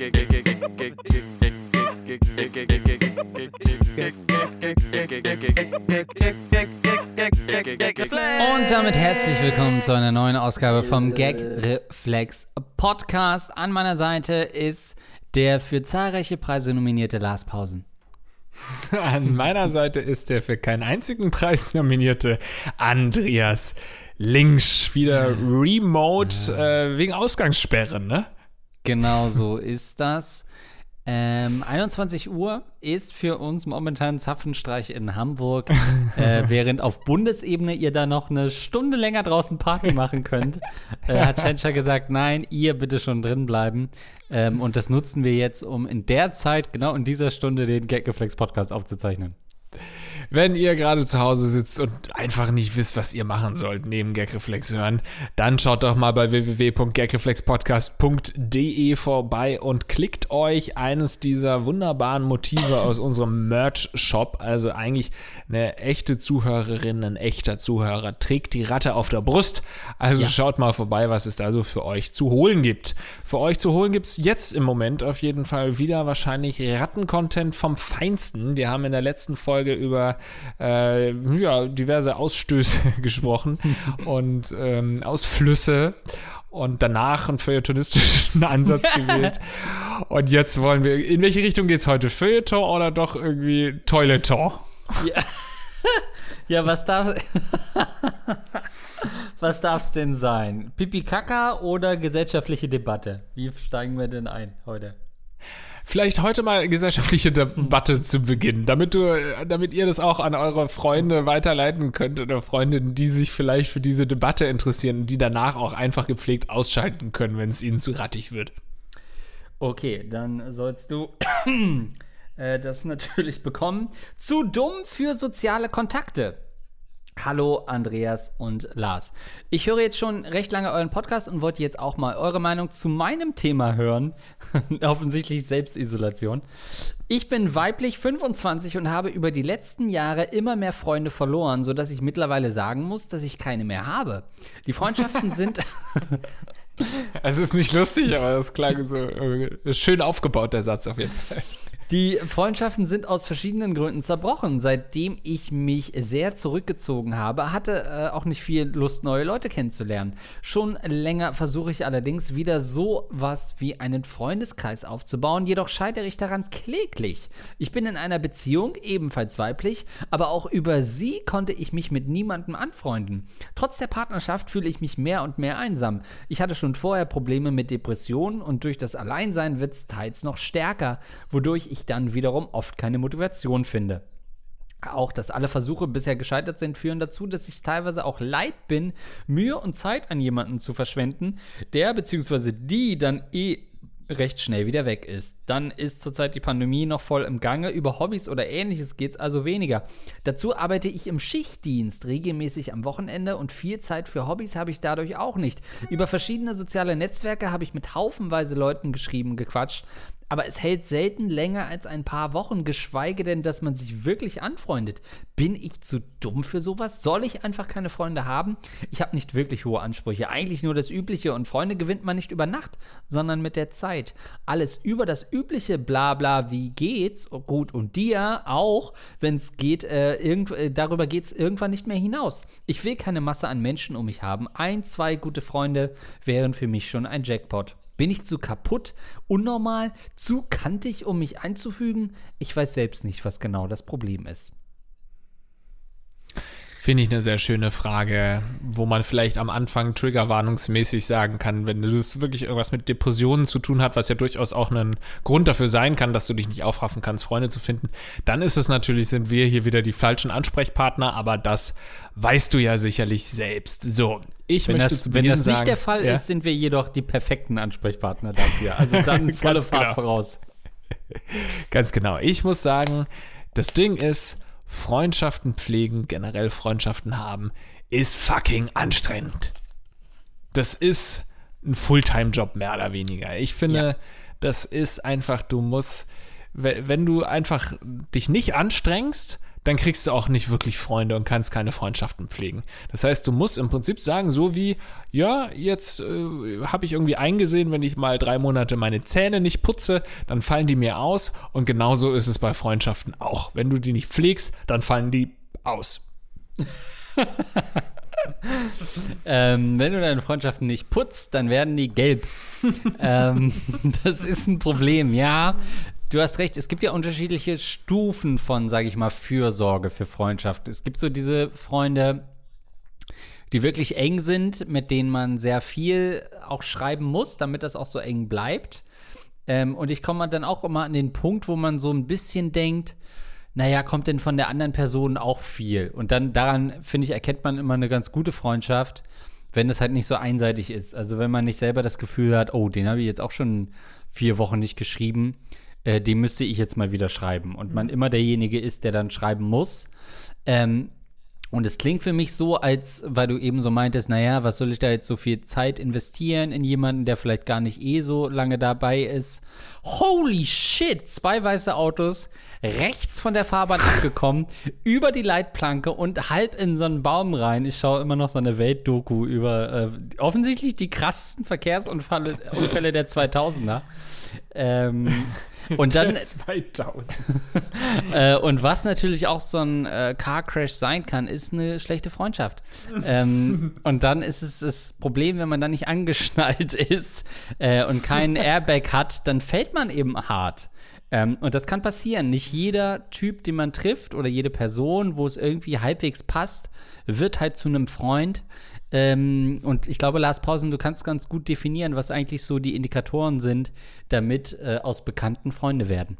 Und damit herzlich willkommen zu einer neuen Ausgabe vom Gag Reflex Podcast. An meiner Seite ist der für zahlreiche Preise nominierte Lars Pausen. An meiner Seite ist der für keinen einzigen Preis nominierte Andreas Links. Wieder remote äh, wegen Ausgangssperren, ne? Genau so ist das. Ähm, 21 Uhr ist für uns momentan Zapfenstreich in Hamburg, äh, während auf Bundesebene ihr da noch eine Stunde länger draußen Party machen könnt, äh, hat Tschentscher gesagt, nein, ihr bitte schon drin bleiben. Ähm, und das nutzen wir jetzt, um in der Zeit, genau in dieser Stunde, den Gaggeflex Podcast aufzuzeichnen. Wenn ihr gerade zu Hause sitzt und einfach nicht wisst, was ihr machen sollt, neben Gagreflex hören, dann schaut doch mal bei www.gagreflexpodcast.de vorbei und klickt euch eines dieser wunderbaren Motive aus unserem Merch-Shop. Also eigentlich eine echte Zuhörerin, ein echter Zuhörer trägt die Ratte auf der Brust. Also ja. schaut mal vorbei, was es da so für euch zu holen gibt. Für euch zu holen gibt es jetzt im Moment auf jeden Fall wieder wahrscheinlich Ratten-Content vom Feinsten. Wir haben in der letzten Folge über äh, ja, diverse Ausstöße gesprochen und ähm, Ausflüsse und danach einen feuilletonistischen Ansatz gewählt. Und jetzt wollen wir, in welche Richtung geht es heute? Feuilleton oder doch irgendwie Toileton? Ja, ja was darf was darf's denn sein? Pipi Kaka oder gesellschaftliche Debatte? Wie steigen wir denn ein heute? Vielleicht heute mal gesellschaftliche Debatte zu beginnen, damit du, damit ihr das auch an eure Freunde weiterleiten könnt oder Freundinnen, die sich vielleicht für diese Debatte interessieren und die danach auch einfach gepflegt ausschalten können, wenn es ihnen zu rattig wird. Okay, dann sollst du äh, das natürlich bekommen. Zu dumm für soziale Kontakte. Hallo Andreas und Lars. Ich höre jetzt schon recht lange euren Podcast und wollte jetzt auch mal eure Meinung zu meinem Thema hören. Offensichtlich Selbstisolation. Ich bin weiblich 25 und habe über die letzten Jahre immer mehr Freunde verloren, sodass ich mittlerweile sagen muss, dass ich keine mehr habe. Die Freundschaften sind. es ist nicht lustig, aber das klang so äh, schön aufgebaut, der Satz auf jeden Fall. Die Freundschaften sind aus verschiedenen Gründen zerbrochen. Seitdem ich mich sehr zurückgezogen habe, hatte äh, auch nicht viel Lust, neue Leute kennenzulernen. Schon länger versuche ich allerdings wieder so was wie einen Freundeskreis aufzubauen, jedoch scheitere ich daran kläglich. Ich bin in einer Beziehung, ebenfalls weiblich, aber auch über sie konnte ich mich mit niemandem anfreunden. Trotz der Partnerschaft fühle ich mich mehr und mehr einsam. Ich hatte schon vorher Probleme mit Depressionen und durch das Alleinsein wird es teils noch stärker, wodurch ich ich dann wiederum oft keine Motivation finde. Auch, dass alle Versuche bisher gescheitert sind, führen dazu, dass ich teilweise auch leid bin, Mühe und Zeit an jemanden zu verschwenden, der bzw. die dann eh recht schnell wieder weg ist. Dann ist zurzeit die Pandemie noch voll im Gange. Über Hobbys oder ähnliches geht es also weniger. Dazu arbeite ich im Schichtdienst regelmäßig am Wochenende und viel Zeit für Hobbys habe ich dadurch auch nicht. Über verschiedene soziale Netzwerke habe ich mit haufenweise Leuten geschrieben, gequatscht aber es hält selten länger als ein paar Wochen, geschweige denn, dass man sich wirklich anfreundet. Bin ich zu dumm für sowas? Soll ich einfach keine Freunde haben? Ich habe nicht wirklich hohe Ansprüche, eigentlich nur das Übliche und Freunde gewinnt man nicht über Nacht, sondern mit der Zeit. Alles über das übliche Blabla, wie geht's? Gut, und dir auch, wenn es geht, äh, irgend, äh, darüber geht's irgendwann nicht mehr hinaus. Ich will keine Masse an Menschen um mich haben. Ein, zwei gute Freunde wären für mich schon ein Jackpot. Bin ich zu kaputt, unnormal, zu kantig, um mich einzufügen? Ich weiß selbst nicht, was genau das Problem ist. Finde ich eine sehr schöne Frage, wo man vielleicht am Anfang triggerwarnungsmäßig sagen kann, wenn es wirklich irgendwas mit Depressionen zu tun hat, was ja durchaus auch ein Grund dafür sein kann, dass du dich nicht aufraffen kannst, Freunde zu finden, dann ist es natürlich, sind wir hier wieder die falschen Ansprechpartner, aber das weißt du ja sicherlich selbst. So, ich wenn möchte das, Wenn das nicht sagen, der Fall ja? ist, sind wir jedoch die perfekten Ansprechpartner dafür. Also dann volle Fahrt genau. voraus. Ganz genau. Ich muss sagen, das Ding ist, Freundschaften pflegen, generell Freundschaften haben, ist fucking anstrengend. Das ist ein Fulltime-Job mehr oder weniger. Ich finde, ja. das ist einfach, du musst wenn du einfach dich nicht anstrengst, dann kriegst du auch nicht wirklich Freunde und kannst keine Freundschaften pflegen. Das heißt, du musst im Prinzip sagen, so wie, ja, jetzt äh, habe ich irgendwie eingesehen, wenn ich mal drei Monate meine Zähne nicht putze, dann fallen die mir aus. Und genauso ist es bei Freundschaften auch. Wenn du die nicht pflegst, dann fallen die aus. ähm, wenn du deine Freundschaften nicht putzt, dann werden die gelb. ähm, das ist ein Problem, ja. Du hast recht, es gibt ja unterschiedliche Stufen von, sage ich mal, Fürsorge für Freundschaft. Es gibt so diese Freunde, die wirklich eng sind, mit denen man sehr viel auch schreiben muss, damit das auch so eng bleibt. Ähm, und ich komme dann auch immer an den Punkt, wo man so ein bisschen denkt, naja, kommt denn von der anderen Person auch viel? Und dann daran, finde ich, erkennt man immer eine ganz gute Freundschaft, wenn es halt nicht so einseitig ist. Also wenn man nicht selber das Gefühl hat, oh, den habe ich jetzt auch schon vier Wochen nicht geschrieben äh, dem müsste ich jetzt mal wieder schreiben. Und man immer derjenige ist, der dann schreiben muss. Ähm, und es klingt für mich so, als, weil du eben so meintest, naja, was soll ich da jetzt so viel Zeit investieren in jemanden, der vielleicht gar nicht eh so lange dabei ist. Holy shit, zwei weiße Autos, rechts von der Fahrbahn abgekommen, über die Leitplanke und halb in so einen Baum rein. Ich schaue immer noch so eine Weltdoku über äh, offensichtlich die krassesten Verkehrsunfälle Unfälle der 2000er. Ähm, und dann 2000. äh, und was natürlich auch so ein äh, Car Crash sein kann, ist eine schlechte Freundschaft. ähm, und dann ist es das Problem, wenn man dann nicht angeschnallt ist äh, und keinen Airbag hat, dann fällt man eben hart. Ähm, und das kann passieren. Nicht jeder Typ, den man trifft oder jede Person, wo es irgendwie halbwegs passt, wird halt zu einem Freund. Ähm, und ich glaube, Lars Pausen, du kannst ganz gut definieren, was eigentlich so die Indikatoren sind, damit äh, aus Bekannten Freunde werden.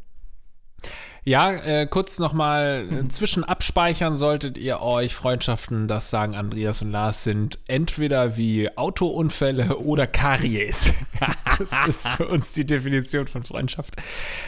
Ja, äh, kurz nochmal äh, zwischen abspeichern solltet ihr euch Freundschaften, das sagen Andreas und Lars, sind entweder wie Autounfälle oder Karies. das ist für uns die Definition von Freundschaft.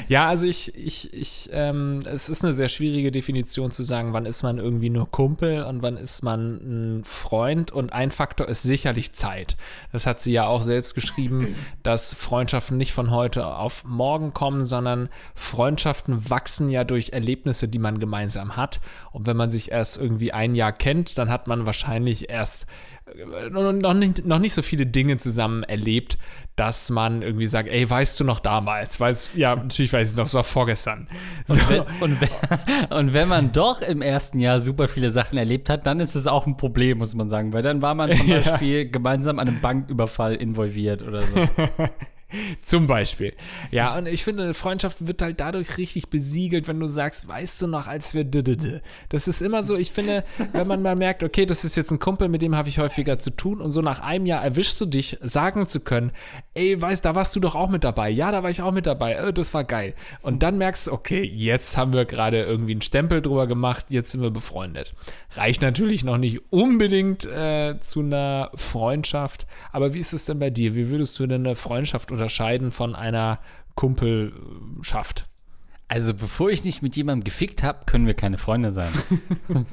Ja, also ich, ich, ich, ähm, es ist eine sehr schwierige Definition zu sagen, wann ist man irgendwie nur Kumpel und wann ist man ein Freund. Und ein Faktor ist sicherlich Zeit. Das hat sie ja auch selbst geschrieben, dass Freundschaften nicht von heute auf morgen kommen, sondern Freundschaften wachsen wachsen ja durch Erlebnisse, die man gemeinsam hat. Und wenn man sich erst irgendwie ein Jahr kennt, dann hat man wahrscheinlich erst äh, noch nicht, noch nicht so viele Dinge zusammen erlebt, dass man irgendwie sagt, ey, weißt du noch damals? Weil es, ja, natürlich weiß ich noch, es war vorgestern. So. Und, wenn, und, wenn, und, wenn, man doch im ersten Jahr super viele Sachen erlebt hat, dann ist es auch ein Problem, muss man sagen, weil dann war man zum Beispiel gemeinsam an einem Banküberfall involviert oder so. Zum Beispiel. Ja, und ich finde, eine Freundschaft wird halt dadurch richtig besiegelt, wenn du sagst, weißt du noch, als wir Das ist immer so, ich finde, wenn man mal merkt, okay, das ist jetzt ein Kumpel, mit dem habe ich häufiger zu tun und so nach einem Jahr erwischst du dich, sagen zu können, ey, weißt, da warst du doch auch mit dabei. Ja, da war ich auch mit dabei. Oh, das war geil. Und dann merkst du, okay, jetzt haben wir gerade irgendwie einen Stempel drüber gemacht, jetzt sind wir befreundet. Reicht natürlich noch nicht unbedingt äh, zu einer Freundschaft, aber wie ist es denn bei dir? Wie würdest du denn eine Freundschaft oder unterscheiden von einer Kumpelschaft? Also, bevor ich nicht mit jemandem gefickt habe, können wir keine Freunde sein.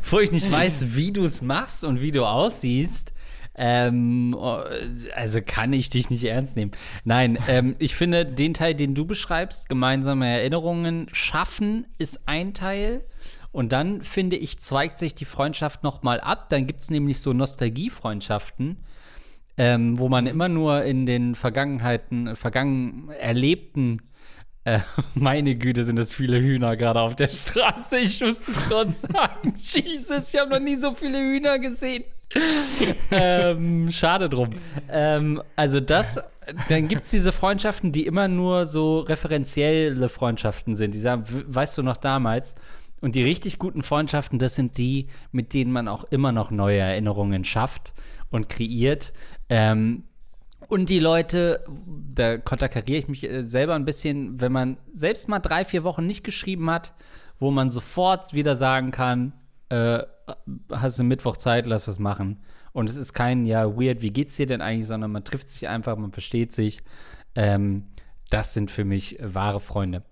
bevor ich nicht weiß, wie du es machst und wie du aussiehst, ähm, also kann ich dich nicht ernst nehmen. Nein, ähm, ich finde, den Teil, den du beschreibst, gemeinsame Erinnerungen schaffen, ist ein Teil. Und dann, finde ich, zweigt sich die Freundschaft nochmal ab. Dann gibt es nämlich so Nostalgiefreundschaften ähm, wo man immer nur in den Vergangenheiten, vergangen erlebten äh, meine Güte, sind das viele Hühner gerade auf der Straße. Ich muss es kurz sagen. Jesus, ich habe noch nie so viele Hühner gesehen. ähm, schade drum. Ähm, also das, dann gibt es diese Freundschaften, die immer nur so referenzielle Freundschaften sind. Die sagen, weißt du noch damals? Und die richtig guten Freundschaften, das sind die, mit denen man auch immer noch neue Erinnerungen schafft und kreiert. Ähm, und die Leute, da konterkariere ich mich äh, selber ein bisschen, wenn man selbst mal drei, vier Wochen nicht geschrieben hat, wo man sofort wieder sagen kann, äh, hast du Mittwoch Zeit, lass was machen. Und es ist kein, ja, weird, wie geht's dir denn eigentlich, sondern man trifft sich einfach, man versteht sich. Ähm, das sind für mich wahre Freunde.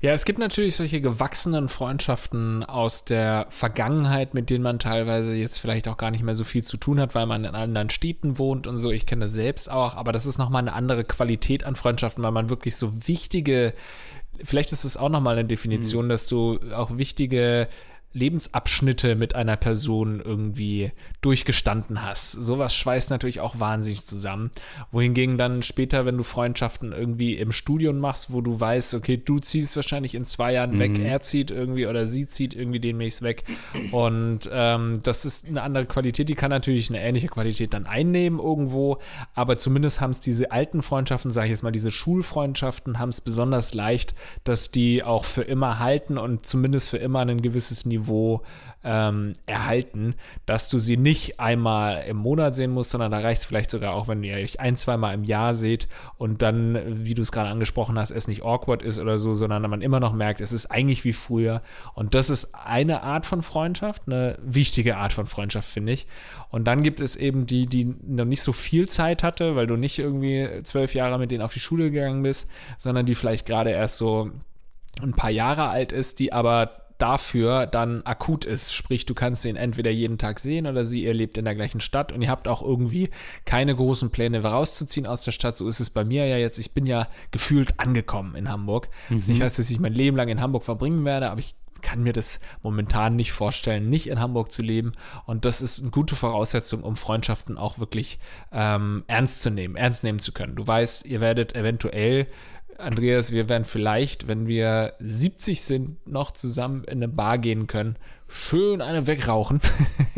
Ja, es gibt natürlich solche gewachsenen Freundschaften aus der Vergangenheit, mit denen man teilweise jetzt vielleicht auch gar nicht mehr so viel zu tun hat, weil man in anderen Städten wohnt und so. Ich kenne das selbst auch, aber das ist nochmal eine andere Qualität an Freundschaften, weil man wirklich so wichtige, vielleicht ist es auch nochmal eine Definition, mhm. dass du auch wichtige Lebensabschnitte mit einer Person irgendwie durchgestanden hast. Sowas schweißt natürlich auch wahnsinnig zusammen. Wohingegen dann später, wenn du Freundschaften irgendwie im Studium machst, wo du weißt, okay, du ziehst wahrscheinlich in zwei Jahren mhm. weg, er zieht irgendwie oder sie zieht irgendwie demnächst weg. Und ähm, das ist eine andere Qualität, die kann natürlich eine ähnliche Qualität dann einnehmen irgendwo, aber zumindest haben es diese alten Freundschaften, sage ich jetzt mal, diese Schulfreundschaften, haben es besonders leicht, dass die auch für immer halten und zumindest für immer ein gewisses Niveau Niveau ähm, erhalten, dass du sie nicht einmal im Monat sehen musst, sondern da reicht es vielleicht sogar auch, wenn ihr euch ein, zweimal im Jahr seht und dann, wie du es gerade angesprochen hast, es nicht awkward ist oder so, sondern man immer noch merkt, es ist eigentlich wie früher. Und das ist eine Art von Freundschaft, eine wichtige Art von Freundschaft, finde ich. Und dann gibt es eben die, die noch nicht so viel Zeit hatte, weil du nicht irgendwie zwölf Jahre mit denen auf die Schule gegangen bist, sondern die vielleicht gerade erst so ein paar Jahre alt ist, die aber dafür dann akut ist. Sprich, du kannst ihn entweder jeden Tag sehen oder sie, ihr lebt in der gleichen Stadt und ihr habt auch irgendwie keine großen Pläne rauszuziehen aus der Stadt. So ist es bei mir ja jetzt. Ich bin ja gefühlt angekommen in Hamburg. Mhm. Das nicht heißt, dass ich mein Leben lang in Hamburg verbringen werde, aber ich kann mir das momentan nicht vorstellen, nicht in Hamburg zu leben. Und das ist eine gute Voraussetzung, um Freundschaften auch wirklich ähm, ernst zu nehmen, ernst nehmen zu können. Du weißt, ihr werdet eventuell Andreas, wir werden vielleicht, wenn wir 70 sind, noch zusammen in eine Bar gehen können, schön eine wegrauchen.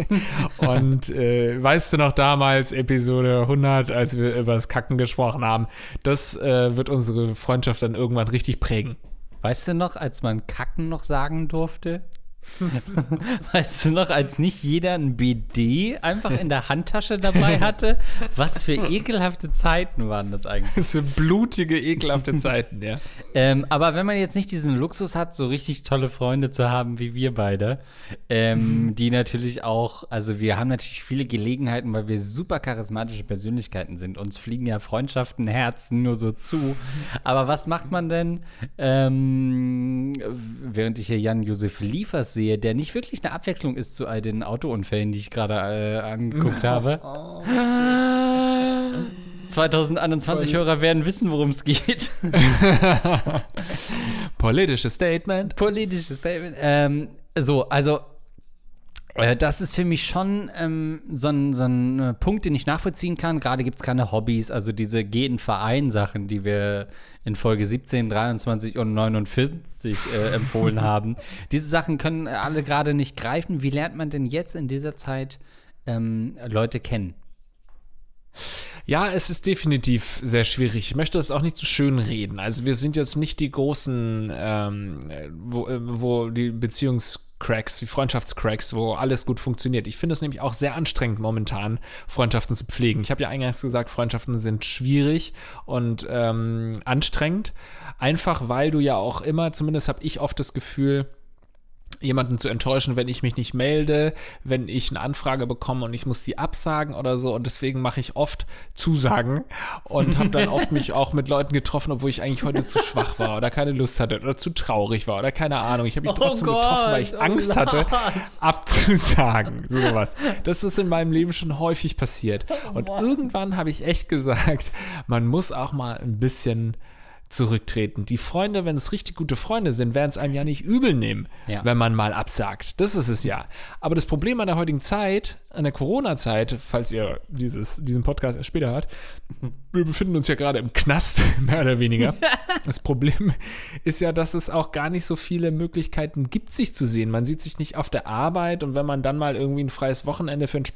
und äh, weißt du noch damals, Episode 100, als wir über das Kacken gesprochen haben, das äh, wird unsere Freundschaft dann irgendwann richtig prägen. Weißt du noch, als man Kacken noch sagen durfte? weißt du noch, als nicht jeder ein BD einfach in der Handtasche dabei hatte? Was für ekelhafte Zeiten waren das eigentlich? Das sind blutige, ekelhafte Zeiten, ja. Ähm, aber wenn man jetzt nicht diesen Luxus hat, so richtig tolle Freunde zu haben wie wir beide, ähm, die natürlich auch, also wir haben natürlich viele Gelegenheiten, weil wir super charismatische Persönlichkeiten sind. Uns fliegen ja Freundschaften, Herzen nur so zu. Aber was macht man denn, ähm, während ich hier Jan-Josef Liefers sehe, der nicht wirklich eine Abwechslung ist zu all den Autounfällen, die ich gerade äh, angeguckt habe. Oh, 2021 Hörer werden wissen, worum es geht. Politisches Statement. Politisches Statement. Ähm, so, also das ist für mich schon ähm, so, ein, so ein äh, Punkt, den ich nachvollziehen kann. Gerade gibt es keine Hobbys, also diese Geh in Verein-Sachen, die wir in Folge 17, 23 und 49 äh, empfohlen haben. Diese Sachen können alle gerade nicht greifen. Wie lernt man denn jetzt in dieser Zeit ähm, Leute kennen? Ja, es ist definitiv sehr schwierig. Ich möchte das auch nicht zu schön reden. Also wir sind jetzt nicht die großen, ähm, wo, äh, wo die Beziehungs Cracks, wie Freundschaftscracks, wo alles gut funktioniert. Ich finde es nämlich auch sehr anstrengend momentan, Freundschaften zu pflegen. Ich habe ja eingangs gesagt, Freundschaften sind schwierig und ähm, anstrengend. Einfach weil du ja auch immer, zumindest habe ich oft das Gefühl, jemanden zu enttäuschen, wenn ich mich nicht melde, wenn ich eine Anfrage bekomme und ich muss die absagen oder so. Und deswegen mache ich oft Zusagen und habe dann oft mich auch mit Leuten getroffen, obwohl ich eigentlich heute zu schwach war oder keine Lust hatte oder zu traurig war oder keine Ahnung. Ich habe mich oh trotzdem Gott, getroffen, weil ich oh Angst hatte, abzusagen. Sowas. Das ist in meinem Leben schon häufig passiert. Oh und irgendwann habe ich echt gesagt, man muss auch mal ein bisschen zurücktreten. Die Freunde, wenn es richtig gute Freunde sind, werden es einem ja nicht übel nehmen, ja. wenn man mal absagt. Das ist es ja. Aber das Problem an der heutigen Zeit, an der Corona-Zeit, falls ihr dieses, diesen Podcast erst später hört, wir befinden uns ja gerade im Knast, mehr oder weniger. das Problem ist ja, dass es auch gar nicht so viele Möglichkeiten gibt, sich zu sehen. Man sieht sich nicht auf der Arbeit und wenn man dann mal irgendwie ein freies Wochenende für einen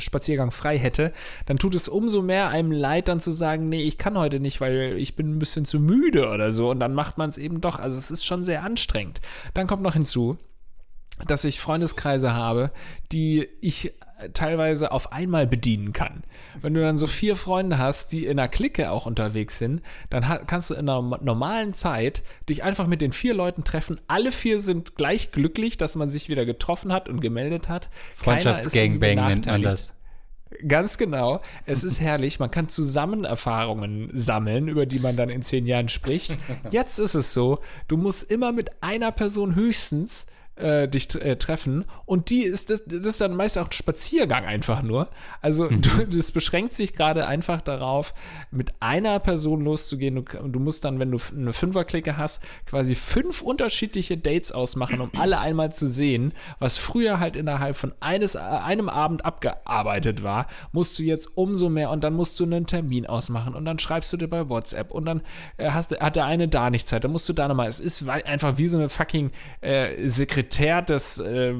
Spaziergang frei hätte, dann tut es umso mehr einem leid, dann zu sagen, nee, ich kann heute nicht, weil ich bin ein bisschen zu müde müde oder so und dann macht man es eben doch. Also es ist schon sehr anstrengend. Dann kommt noch hinzu, dass ich Freundeskreise habe, die ich teilweise auf einmal bedienen kann. Wenn du dann so vier Freunde hast, die in einer Clique auch unterwegs sind, dann kannst du in einer normalen Zeit dich einfach mit den vier Leuten treffen. Alle vier sind gleich glücklich, dass man sich wieder getroffen hat und gemeldet hat. Freundschaftsgangbang nennt man das. Ganz genau. Es ist herrlich. Man kann zusammen Erfahrungen sammeln, über die man dann in zehn Jahren spricht. Jetzt ist es so, du musst immer mit einer Person höchstens äh, dich äh, treffen und die ist das, das ist dann meist auch ein Spaziergang einfach nur. Also Mhm. du, das beschränkt sich gerade einfach darauf, mit einer Person loszugehen. Du, du musst dann, wenn du eine Fünferklicke hast, quasi fünf unterschiedliche Dates ausmachen, um alle einmal zu sehen, was früher halt innerhalb von eines, äh, einem Abend abgearbeitet war, musst du jetzt umso mehr und dann musst du einen Termin ausmachen und dann schreibst du dir bei WhatsApp und dann äh, hast, hat der eine da nicht Zeit, dann musst du da nochmal. Es ist einfach wie so eine fucking äh, Sekretär des, äh,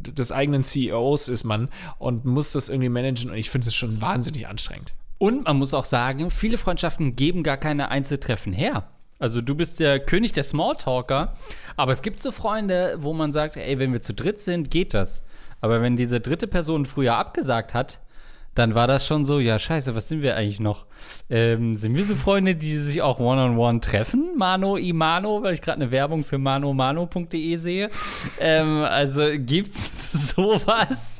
des eigenen CEOs ist man und muss das irgendwie managen und ich finde es schon wahnsinnig anstrengend. Und man muss auch sagen, viele Freundschaften geben gar keine Einzeltreffen her. Also du bist der König der Smalltalker, aber es gibt so Freunde, wo man sagt, ey, wenn wir zu dritt sind, geht das. Aber wenn diese dritte Person früher abgesagt hat, dann war das schon so, ja, scheiße, was sind wir eigentlich noch? Ähm, sind wir so Freunde, die sich auch one-on-one treffen? Mano Imano, weil ich gerade eine Werbung für manomano.de sehe. ähm, also gibt's sowas?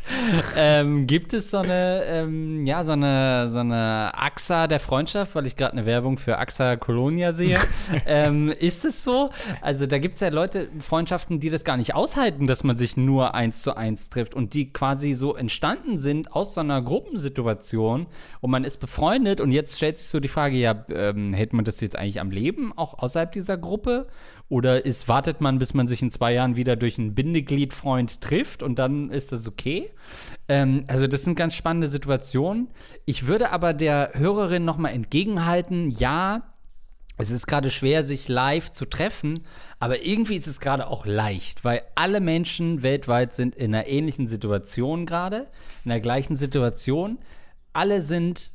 Ähm, gibt es so eine, ähm, ja, so eine, so eine AXA der Freundschaft, weil ich gerade eine Werbung für AXA Colonia sehe? ähm, ist es so? Also da gibt es ja Leute, Freundschaften, die das gar nicht aushalten, dass man sich nur eins zu eins trifft und die quasi so entstanden sind aus so einer Gruppensituation und man ist befreundet und jetzt stellt sich so die Frage, ja, ähm, hält man das jetzt eigentlich am Leben, auch außerhalb dieser Gruppe? Oder ist, wartet man, bis man sich in zwei Jahren wieder durch einen Bindegliedfreund trifft und dann ist das okay? Ähm, also das sind ganz spannende Situationen. Ich würde aber der Hörerin nochmal entgegenhalten, ja, es ist gerade schwer, sich live zu treffen, aber irgendwie ist es gerade auch leicht, weil alle Menschen weltweit sind in einer ähnlichen Situation gerade, in der gleichen Situation. Alle sind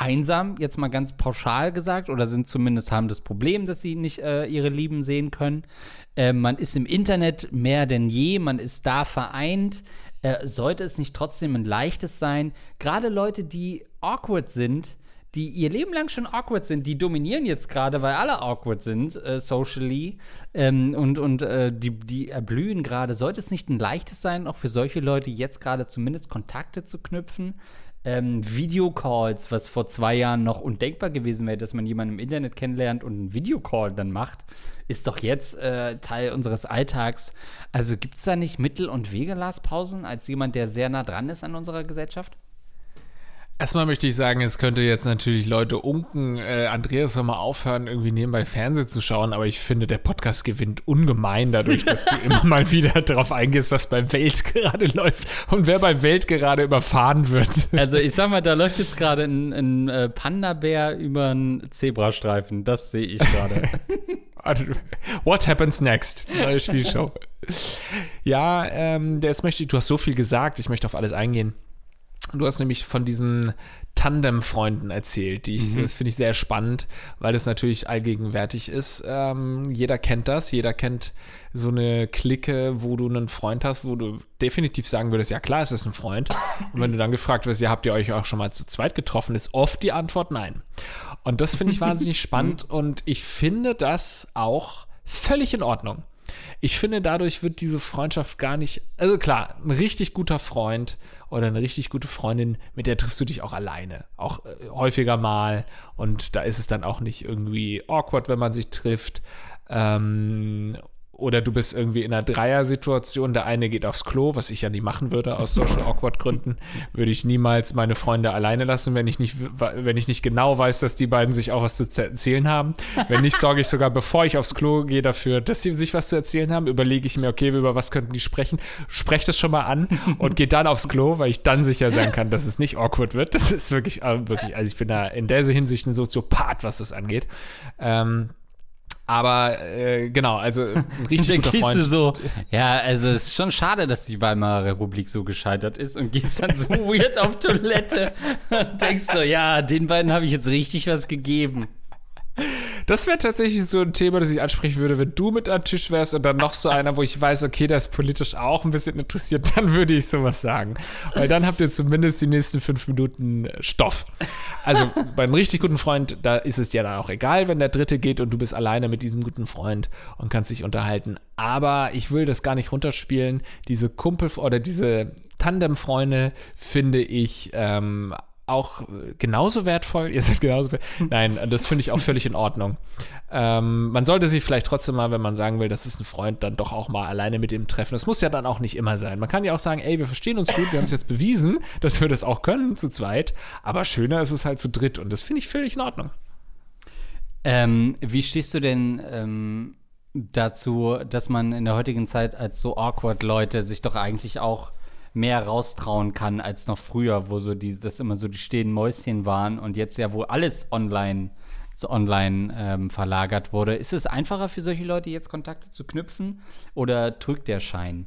einsam, jetzt mal ganz pauschal gesagt, oder sind zumindest haben das Problem, dass sie nicht äh, ihre Lieben sehen können. Äh, man ist im Internet mehr denn je, man ist da vereint. Äh, sollte es nicht trotzdem ein leichtes sein? Gerade Leute, die awkward sind, die ihr Leben lang schon awkward sind, die dominieren jetzt gerade, weil alle awkward sind, äh, socially, ähm, und, und äh, die, die erblühen gerade. Sollte es nicht ein leichtes sein, auch für solche Leute jetzt gerade zumindest Kontakte zu knüpfen? Ähm, Videocalls, was vor zwei Jahren noch undenkbar gewesen wäre, dass man jemanden im Internet kennenlernt und einen Videocall dann macht, ist doch jetzt äh, Teil unseres Alltags. Also gibt es da nicht Mittel- und Wege, Pausen, als jemand, der sehr nah dran ist an unserer Gesellschaft? Erstmal möchte ich sagen, es könnte jetzt natürlich Leute unken, äh, Andreas soll mal aufhören, irgendwie nebenbei Fernsehen zu schauen, aber ich finde, der Podcast gewinnt ungemein dadurch, dass du immer mal wieder darauf eingehst, was bei Welt gerade läuft und wer bei Welt gerade überfahren wird. Also ich sag mal, da läuft jetzt gerade ein, ein äh, Panda-Bär über einen Zebrastreifen. Das sehe ich gerade. What happens next? Neue Spielshow. Ja, ähm, jetzt möchte ich, du hast so viel gesagt, ich möchte auf alles eingehen. Du hast nämlich von diesen Tandem-Freunden erzählt, die ich, das finde ich sehr spannend, weil das natürlich allgegenwärtig ist. Ähm, jeder kennt das, jeder kennt so eine Clique, wo du einen Freund hast, wo du definitiv sagen würdest, ja klar, es ist ein Freund. Und wenn du dann gefragt wirst, ja, habt ihr euch auch schon mal zu zweit getroffen, ist oft die Antwort nein. Und das finde ich wahnsinnig spannend und ich finde das auch völlig in Ordnung. Ich finde, dadurch wird diese Freundschaft gar nicht. Also klar, ein richtig guter Freund oder eine richtig gute Freundin, mit der triffst du dich auch alleine. Auch äh, häufiger mal. Und da ist es dann auch nicht irgendwie awkward, wenn man sich trifft. Ähm, oder du bist irgendwie in einer Dreier-Situation, der eine geht aufs Klo, was ich ja nie machen würde, aus Social Awkward-Gründen, würde ich niemals meine Freunde alleine lassen, wenn ich nicht, wenn ich nicht genau weiß, dass die beiden sich auch was zu erzählen haben. Wenn nicht, sorge ich sogar, bevor ich aufs Klo gehe, dafür, dass sie sich was zu erzählen haben. Überlege ich mir, okay, über was könnten die sprechen, spreche das schon mal an und gehe dann aufs Klo, weil ich dann sicher sein kann, dass es nicht awkward wird. Das ist wirklich, äh, wirklich, also ich bin da in der Hinsicht ein Soziopath, was das angeht. Ähm, aber äh, genau, also ein richtig Dann guter gehst Freund. du so, ja, also es ist schon schade, dass die Weimarer Republik so gescheitert ist und gehst dann so weird auf Toilette und denkst so, ja, den beiden habe ich jetzt richtig was gegeben. Das wäre tatsächlich so ein Thema, das ich ansprechen würde, wenn du mit am Tisch wärst und dann noch so einer, wo ich weiß, okay, der ist politisch auch ein bisschen interessiert, dann würde ich sowas sagen. Weil dann habt ihr zumindest die nächsten fünf Minuten Stoff. Also bei einem richtig guten Freund, da ist es dir dann auch egal, wenn der dritte geht und du bist alleine mit diesem guten Freund und kannst dich unterhalten. Aber ich will das gar nicht runterspielen. Diese Kumpel oder diese Tandem-Freunde finde ich ähm, auch genauso wertvoll. Ihr seid genauso wertvoll. Nein, das finde ich auch völlig in Ordnung. Ähm, man sollte sich vielleicht trotzdem mal, wenn man sagen will, das ist ein Freund, dann doch auch mal alleine mit ihm treffen. Das muss ja dann auch nicht immer sein. Man kann ja auch sagen, ey, wir verstehen uns gut, wir haben es jetzt bewiesen, dass wir das auch können zu zweit. Aber schöner ist es halt zu dritt und das finde ich völlig in Ordnung. Ähm, wie stehst du denn ähm, dazu, dass man in der heutigen Zeit als so awkward Leute sich doch eigentlich auch mehr raustrauen kann als noch früher, wo so die, das immer so die stehenden Mäuschen waren und jetzt ja, wo alles online online ähm, verlagert wurde. Ist es einfacher für solche Leute jetzt Kontakte zu knüpfen oder trügt der Schein?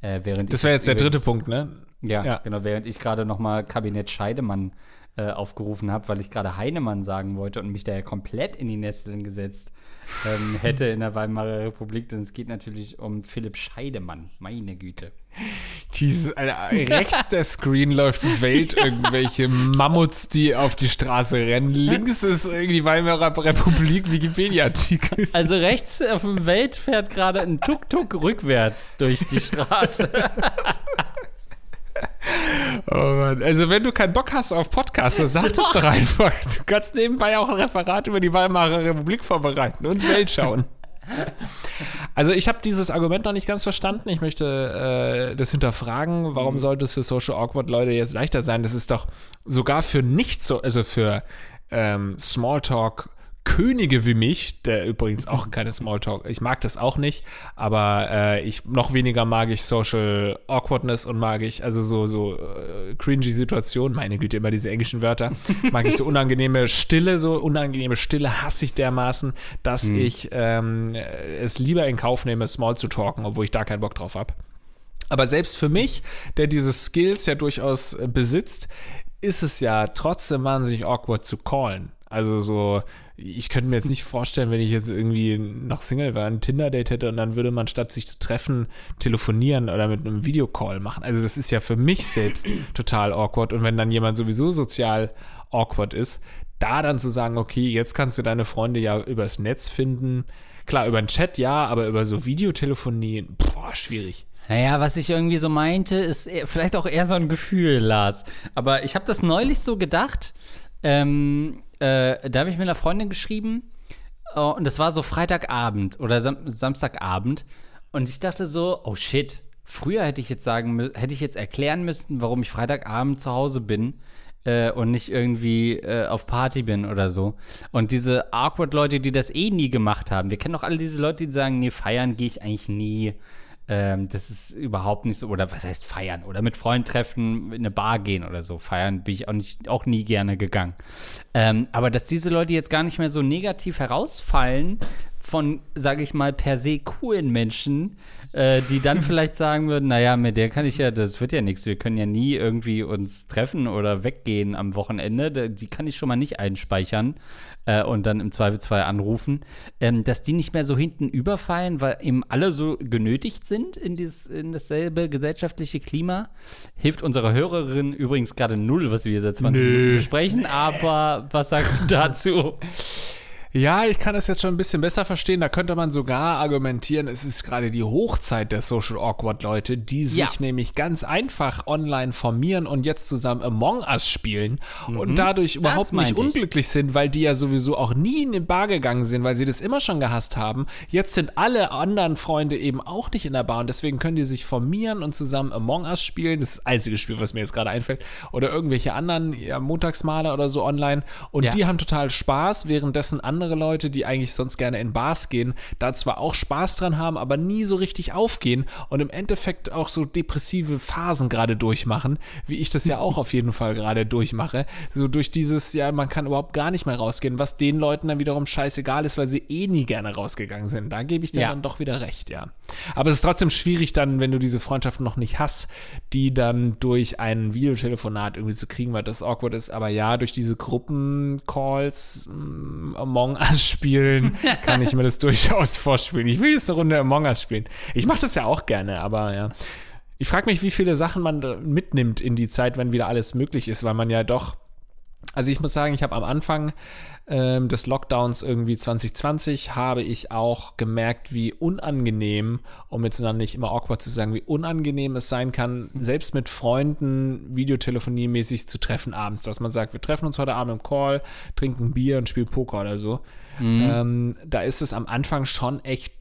Äh, während das wäre jetzt der dritte Punkt, ne? Ja, ja. genau. Während ich gerade noch mal Kabinett Scheidemann äh, aufgerufen habe, weil ich gerade Heinemann sagen wollte und mich da ja komplett in die Nesseln gesetzt ähm, hätte in der Weimarer Republik. Denn es geht natürlich um Philipp Scheidemann. Meine Güte. Jesus, Alter, rechts der Screen läuft Welt, irgendwelche Mammuts, die auf die Straße rennen. Links ist irgendwie Weimarer Republik Wikipedia-Artikel. Also rechts auf dem Welt fährt gerade ein Tuk-Tuk rückwärts durch die Straße. Oh Mann. Also, wenn du keinen Bock hast auf Podcasts, dann sag das doch einfach. Du kannst nebenbei auch ein Referat über die Weimarer Republik vorbereiten und Welt schauen. Also ich habe dieses Argument noch nicht ganz verstanden. Ich möchte äh, das hinterfragen. Warum mhm. sollte es für Social Awkward Leute jetzt leichter sein? Das ist doch sogar für nicht so, also für ähm, Smalltalk Könige wie mich, der übrigens auch keine Smalltalk, ich mag das auch nicht, aber äh, ich noch weniger mag ich Social Awkwardness und mag ich also so so äh, cringy Situationen, meine Güte, immer diese englischen Wörter, mag ich so unangenehme Stille, so unangenehme Stille hasse ich dermaßen, dass hm. ich ähm, es lieber in Kauf nehme, small zu talken, obwohl ich da keinen Bock drauf habe. Aber selbst für mich, der diese Skills ja durchaus äh, besitzt, ist es ja trotzdem wahnsinnig awkward zu callen. Also so, ich könnte mir jetzt nicht vorstellen, wenn ich jetzt irgendwie noch Single war, ein Tinder-Date hätte und dann würde man statt sich zu treffen, telefonieren oder mit einem Videocall machen. Also das ist ja für mich selbst total awkward. Und wenn dann jemand sowieso sozial awkward ist, da dann zu sagen, okay, jetzt kannst du deine Freunde ja übers Netz finden. Klar, über den Chat ja, aber über so Videotelefonie, boah, schwierig. Naja, was ich irgendwie so meinte, ist vielleicht auch eher so ein Gefühl, Lars. Aber ich habe das neulich so gedacht. Ähm, äh, da habe ich mit einer Freundin geschrieben uh, und das war so Freitagabend oder Sam Samstagabend und ich dachte so, oh shit, früher hätte ich jetzt sagen, hätte ich jetzt erklären müssen, warum ich Freitagabend zu Hause bin äh, und nicht irgendwie äh, auf Party bin oder so. Und diese awkward Leute, die das eh nie gemacht haben. Wir kennen doch alle diese Leute, die sagen, nee, feiern gehe ich eigentlich nie. Ähm, das ist überhaupt nicht so, oder was heißt feiern? Oder mit Freunden treffen, in eine Bar gehen oder so. Feiern bin ich auch, nicht, auch nie gerne gegangen. Ähm, aber dass diese Leute jetzt gar nicht mehr so negativ herausfallen von, sage ich mal, per se coolen Menschen, äh, die dann vielleicht sagen würden, naja, mit der kann ich ja, das wird ja nichts, wir können ja nie irgendwie uns treffen oder weggehen am Wochenende, die kann ich schon mal nicht einspeichern äh, und dann im Zweifelsfall anrufen, ähm, dass die nicht mehr so hinten überfallen, weil eben alle so genötigt sind in, dieses, in dasselbe gesellschaftliche Klima. Hilft unserer Hörerin übrigens gerade null, was wir hier seit 20 Nö. Minuten besprechen, aber was sagst du dazu? Ja, ich kann das jetzt schon ein bisschen besser verstehen. Da könnte man sogar argumentieren, es ist gerade die Hochzeit der Social Awkward Leute, die sich ja. nämlich ganz einfach online formieren und jetzt zusammen Among Us spielen mhm. und dadurch überhaupt nicht unglücklich sind, weil die ja sowieso auch nie in den Bar gegangen sind, weil sie das immer schon gehasst haben. Jetzt sind alle anderen Freunde eben auch nicht in der Bar und deswegen können die sich formieren und zusammen Among Us spielen. Das ist das einzige Spiel, was mir jetzt gerade einfällt. Oder irgendwelche anderen ja, Montagsmale oder so online. Und ja. die haben total Spaß, währenddessen andere andere Leute, die eigentlich sonst gerne in Bars gehen, da zwar auch Spaß dran haben, aber nie so richtig aufgehen und im Endeffekt auch so depressive Phasen gerade durchmachen, wie ich das ja auch auf jeden Fall gerade durchmache. So durch dieses, ja, man kann überhaupt gar nicht mehr rausgehen, was den Leuten dann wiederum scheißegal ist, weil sie eh nie gerne rausgegangen sind. Da gebe ich dir ja. dann doch wieder recht, ja. Aber es ist trotzdem schwierig dann, wenn du diese Freundschaft noch nicht hast, die dann durch ein Videotelefonat irgendwie zu kriegen, weil das awkward ist. Aber ja, durch diese Gruppencalls, mm, Among Among Us spielen, kann ich mir das durchaus vorspielen. Ich will jetzt eine Runde Among Us spielen. Ich mache das ja auch gerne, aber ja. Ich frage mich, wie viele Sachen man mitnimmt in die Zeit, wenn wieder alles möglich ist, weil man ja doch Also ich muss sagen, ich habe am Anfang ähm, des Lockdowns irgendwie 2020 habe ich auch gemerkt, wie unangenehm, um jetzt dann nicht immer awkward zu sagen, wie unangenehm es sein kann, selbst mit Freunden videotelefoniemäßig zu treffen abends, dass man sagt, wir treffen uns heute Abend im Call, trinken Bier und spielen Poker oder so. Mhm. Ähm, da ist es am Anfang schon echt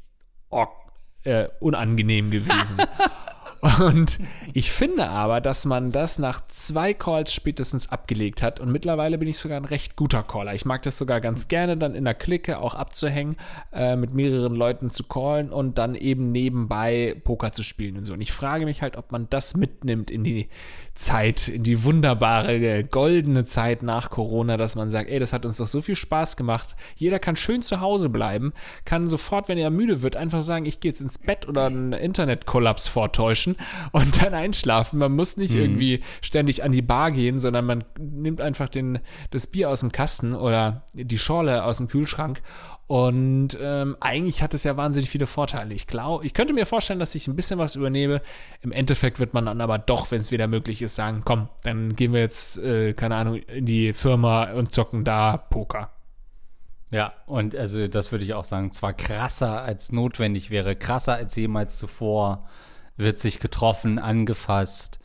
äh, unangenehm gewesen. Und ich finde aber, dass man das nach zwei Calls spätestens abgelegt hat. Und mittlerweile bin ich sogar ein recht guter Caller. Ich mag das sogar ganz gerne, dann in der Clique auch abzuhängen, äh, mit mehreren Leuten zu callen und dann eben nebenbei Poker zu spielen und so. Und ich frage mich halt, ob man das mitnimmt in die Zeit, in die wunderbare, goldene Zeit nach Corona, dass man sagt, ey, das hat uns doch so viel Spaß gemacht. Jeder kann schön zu Hause bleiben, kann sofort, wenn er müde wird, einfach sagen, ich gehe jetzt ins Bett oder einen Internetkollaps vortäuschen und dann einschlafen. Man muss nicht mhm. irgendwie ständig an die Bar gehen, sondern man nimmt einfach den, das Bier aus dem Kasten oder die Schorle aus dem Kühlschrank und ähm, eigentlich hat es ja wahnsinnig viele Vorteile. Ich glaube, ich könnte mir vorstellen, dass ich ein bisschen was übernehme. Im Endeffekt wird man dann aber doch, wenn es wieder möglich ist, sagen, komm, dann gehen wir jetzt, äh, keine Ahnung, in die Firma und zocken da Poker. Ja, und also das würde ich auch sagen, zwar krasser als notwendig wäre, krasser als jemals zuvor, wird sich getroffen, angefasst,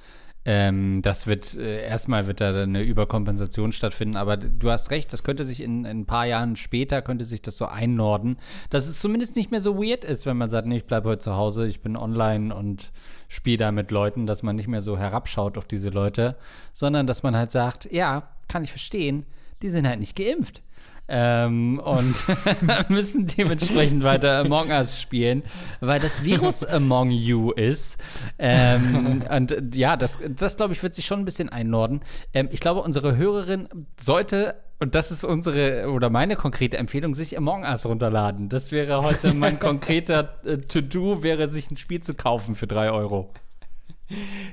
ähm, das wird, äh, erstmal wird da eine Überkompensation stattfinden, aber du hast recht, das könnte sich in, in, ein paar Jahren später, könnte sich das so einnorden, dass es zumindest nicht mehr so weird ist, wenn man sagt, nee, ich bleibe heute zu Hause, ich bin online und spiele da mit Leuten, dass man nicht mehr so herabschaut auf diese Leute, sondern dass man halt sagt, ja, kann ich verstehen, die sind halt nicht geimpft ähm, und müssen dementsprechend weiter Among Us spielen, weil das Virus Among You ist. Ähm, und ja, das, das glaube ich, wird sich schon ein bisschen einnorden. Ähm, ich glaube, unsere Hörerin sollte und das ist unsere oder meine konkrete Empfehlung, sich Among Us runterladen. Das wäre heute mein konkreter äh, To-Do, wäre sich ein Spiel zu kaufen für drei Euro.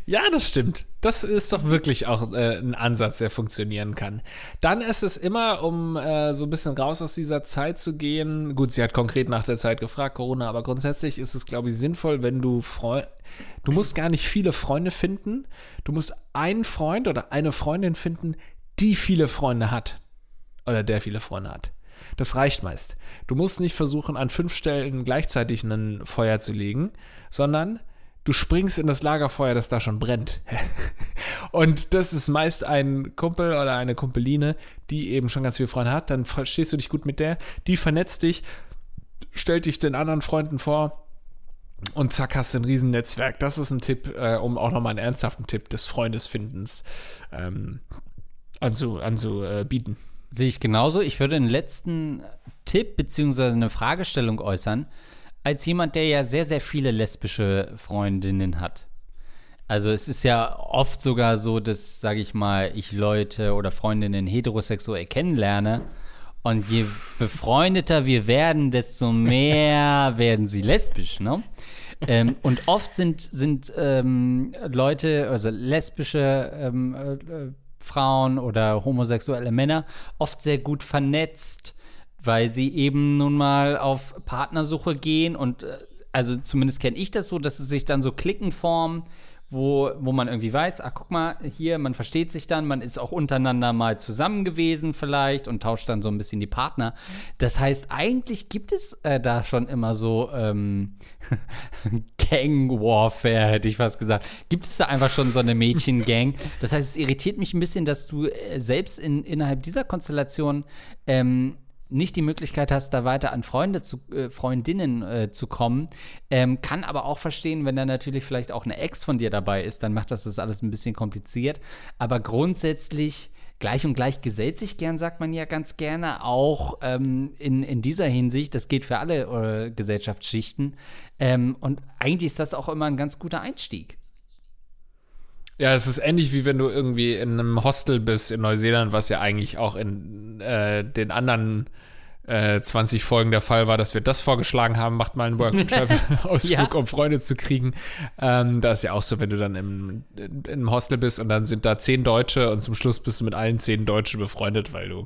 Ja, das stimmt. Das ist doch wirklich auch äh, ein Ansatz, der funktionieren kann. Dann ist es immer, um äh, so ein bisschen raus aus dieser Zeit zu gehen. Gut, sie hat konkret nach der Zeit gefragt, Corona, aber grundsätzlich ist es, glaube ich, sinnvoll, wenn du Freunde. Du musst gar nicht viele Freunde finden. Du musst einen Freund oder eine Freundin finden, die viele Freunde hat. Oder der viele Freunde hat. Das reicht meist. Du musst nicht versuchen, an fünf Stellen gleichzeitig ein Feuer zu legen, sondern du springst in das Lagerfeuer, das da schon brennt. und das ist meist ein Kumpel oder eine Kumpeline, die eben schon ganz viele Freunde hat. Dann verstehst du dich gut mit der, die vernetzt dich, stellt dich den anderen Freunden vor. Und zack, hast du ein riesen Netzwerk. Das ist ein Tipp, äh, um auch nochmal einen ernsthaften Tipp des Freundesfindens ähm, anzubieten. Anzu, äh, Sehe ich genauso. Ich würde einen letzten Tipp bzw. eine Fragestellung äußern als jemand, der ja sehr, sehr viele lesbische Freundinnen hat. Also es ist ja oft sogar so, dass, sage ich mal, ich Leute oder Freundinnen heterosexuell kennenlerne. Und je befreundeter wir werden, desto mehr werden sie lesbisch, ne? ähm, und oft sind, sind ähm, Leute, also lesbische ähm, äh, Frauen oder homosexuelle Männer, oft sehr gut vernetzt weil sie eben nun mal auf Partnersuche gehen und äh, also zumindest kenne ich das so, dass es sich dann so Klicken formen, wo, wo man irgendwie weiß, ach guck mal, hier, man versteht sich dann, man ist auch untereinander mal zusammen gewesen vielleicht und tauscht dann so ein bisschen die Partner. Das heißt, eigentlich gibt es äh, da schon immer so ähm, Gang-Warfare, hätte ich fast gesagt. Gibt es da einfach schon so eine Mädchen-Gang? Das heißt, es irritiert mich ein bisschen, dass du äh, selbst in, innerhalb dieser Konstellation ähm, nicht die Möglichkeit hast, da weiter an Freunde zu, äh, Freundinnen äh, zu kommen. Ähm, kann aber auch verstehen, wenn da natürlich vielleicht auch eine Ex von dir dabei ist, dann macht das das alles ein bisschen kompliziert. Aber grundsätzlich gleich und gleich gesellt sich gern, sagt man ja ganz gerne, auch ähm, in, in dieser Hinsicht. Das geht für alle äh, Gesellschaftsschichten. Ähm, und eigentlich ist das auch immer ein ganz guter Einstieg. Ja, es ist ähnlich wie wenn du irgendwie in einem Hostel bist in Neuseeland, was ja eigentlich auch in äh, den anderen äh, 20 Folgen der Fall war, dass wir das vorgeschlagen haben, macht mal einen Work-Travel-Ausflug, ja. um Freunde zu kriegen. Ähm, da ist ja auch so, wenn du dann im, in, im Hostel bist und dann sind da zehn Deutsche und zum Schluss bist du mit allen zehn Deutschen befreundet, weil du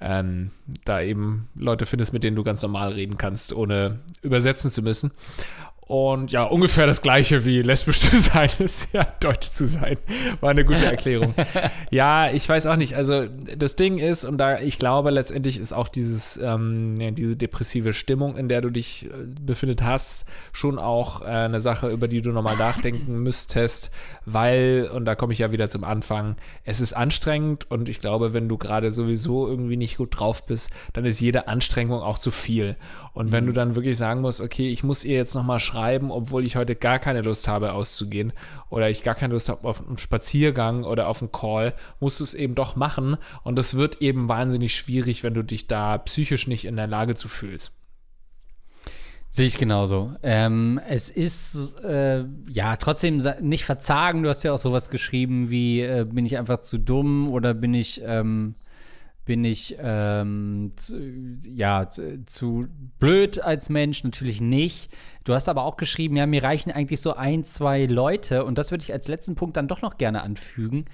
ähm, da eben Leute findest, mit denen du ganz normal reden kannst, ohne übersetzen zu müssen. Und ja, ungefähr das gleiche wie lesbisch zu sein ist ja deutsch zu sein. War eine gute Erklärung. ja, ich weiß auch nicht. Also das Ding ist, und da ich glaube, letztendlich ist auch dieses, ähm, diese depressive Stimmung, in der du dich äh, befindet hast, schon auch äh, eine Sache, über die du nochmal nachdenken müsstest, weil, und da komme ich ja wieder zum Anfang, es ist anstrengend und ich glaube, wenn du gerade sowieso irgendwie nicht gut drauf bist, dann ist jede Anstrengung auch zu viel. Und wenn du mhm. dann wirklich sagen musst, okay, ich muss ihr jetzt nochmal schreiben, obwohl ich heute gar keine Lust habe auszugehen oder ich gar keine Lust habe auf einen Spaziergang oder auf einen Call, musst du es eben doch machen. Und das wird eben wahnsinnig schwierig, wenn du dich da psychisch nicht in der Lage zu fühlst. Sehe ich genauso. Ähm, es ist äh, ja trotzdem nicht verzagen. Du hast ja auch sowas geschrieben wie äh, bin ich einfach zu dumm oder bin ich ähm, bin ich ähm, zu, ja zu blöd als Mensch? Natürlich nicht. Du hast aber auch geschrieben, ja, mir reichen eigentlich so ein, zwei Leute und das würde ich als letzten Punkt dann doch noch gerne anfügen.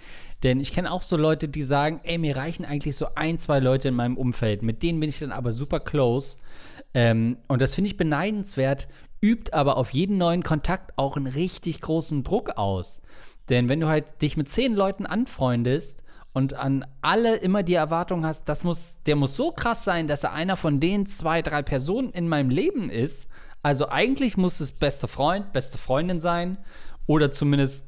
Denn ich kenne auch so Leute, die sagen, ey, mir reichen eigentlich so ein, zwei Leute in meinem Umfeld. Mit denen bin ich dann aber super close. Ähm, und das finde ich beneidenswert, übt aber auf jeden neuen Kontakt auch einen richtig großen Druck aus. Denn wenn du halt dich mit zehn Leuten anfreundest und an alle immer die Erwartung hast, das muss, der muss so krass sein, dass er einer von den zwei, drei Personen in meinem Leben ist. Also eigentlich muss es beste Freund, beste Freundin sein oder zumindest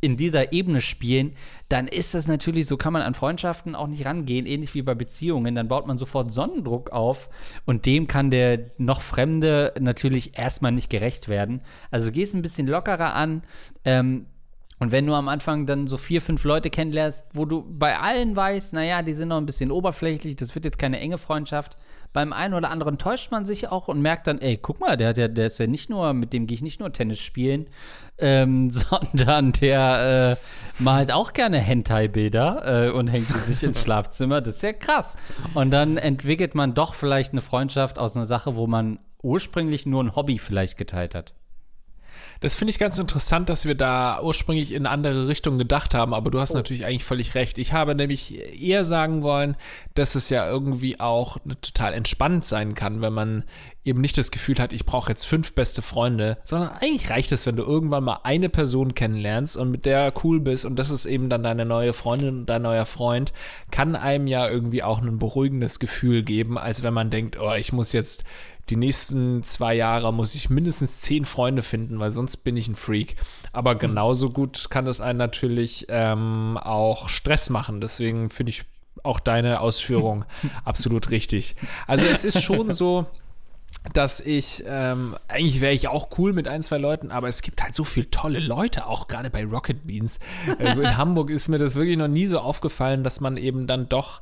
in dieser Ebene spielen, dann ist das natürlich, so kann man an Freundschaften auch nicht rangehen, ähnlich wie bei Beziehungen. Dann baut man sofort Sonnendruck auf und dem kann der noch Fremde natürlich erstmal nicht gerecht werden. Also gehst ein bisschen lockerer an. Ähm, und wenn du am Anfang dann so vier, fünf Leute kennenlernst, wo du bei allen weißt, naja, die sind noch ein bisschen oberflächlich, das wird jetzt keine enge Freundschaft, beim einen oder anderen täuscht man sich auch und merkt dann, ey, guck mal, der, der, der ist ja nicht nur, mit dem gehe ich nicht nur Tennis spielen, ähm, sondern der äh, malt auch gerne Hentai-Bilder äh, und hängt die sich ins Schlafzimmer. Das ist ja krass. Und dann entwickelt man doch vielleicht eine Freundschaft aus einer Sache, wo man ursprünglich nur ein Hobby vielleicht geteilt hat. Das finde ich ganz interessant, dass wir da ursprünglich in andere Richtungen gedacht haben, aber du hast oh. natürlich eigentlich völlig recht. Ich habe nämlich eher sagen wollen, dass es ja irgendwie auch total entspannt sein kann, wenn man eben nicht das Gefühl hat, ich brauche jetzt fünf beste Freunde, sondern eigentlich reicht es, wenn du irgendwann mal eine Person kennenlernst und mit der cool bist und das ist eben dann deine neue Freundin und dein neuer Freund, kann einem ja irgendwie auch ein beruhigendes Gefühl geben, als wenn man denkt, oh, ich muss jetzt die nächsten zwei Jahre muss ich mindestens zehn Freunde finden, weil sonst bin ich ein Freak. Aber genauso gut kann es einen natürlich ähm, auch Stress machen. Deswegen finde ich auch deine Ausführung absolut richtig. Also es ist schon so, dass ich, ähm, eigentlich wäre ich auch cool mit ein, zwei Leuten, aber es gibt halt so viele tolle Leute, auch gerade bei Rocket Beans. Also in Hamburg ist mir das wirklich noch nie so aufgefallen, dass man eben dann doch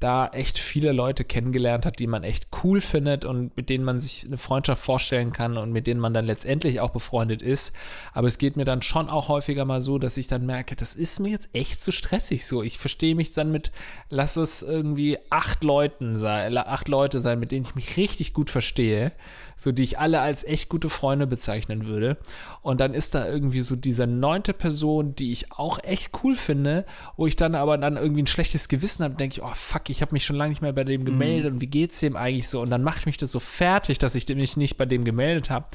da echt viele Leute kennengelernt hat, die man echt cool findet und mit denen man sich eine Freundschaft vorstellen kann und mit denen man dann letztendlich auch befreundet ist. Aber es geht mir dann schon auch häufiger mal so, dass ich dann merke, das ist mir jetzt echt zu stressig so. Ich verstehe mich dann mit, lass es irgendwie acht Leuten sein, acht Leute sein, mit denen ich mich richtig gut verstehe so die ich alle als echt gute Freunde bezeichnen würde. Und dann ist da irgendwie so diese neunte Person, die ich auch echt cool finde, wo ich dann aber dann irgendwie ein schlechtes Gewissen habe, denke ich, oh fuck, ich habe mich schon lange nicht mehr bei dem gemeldet mhm. und wie geht's dem eigentlich so? Und dann macht mich das so fertig, dass ich mich nicht bei dem gemeldet habe.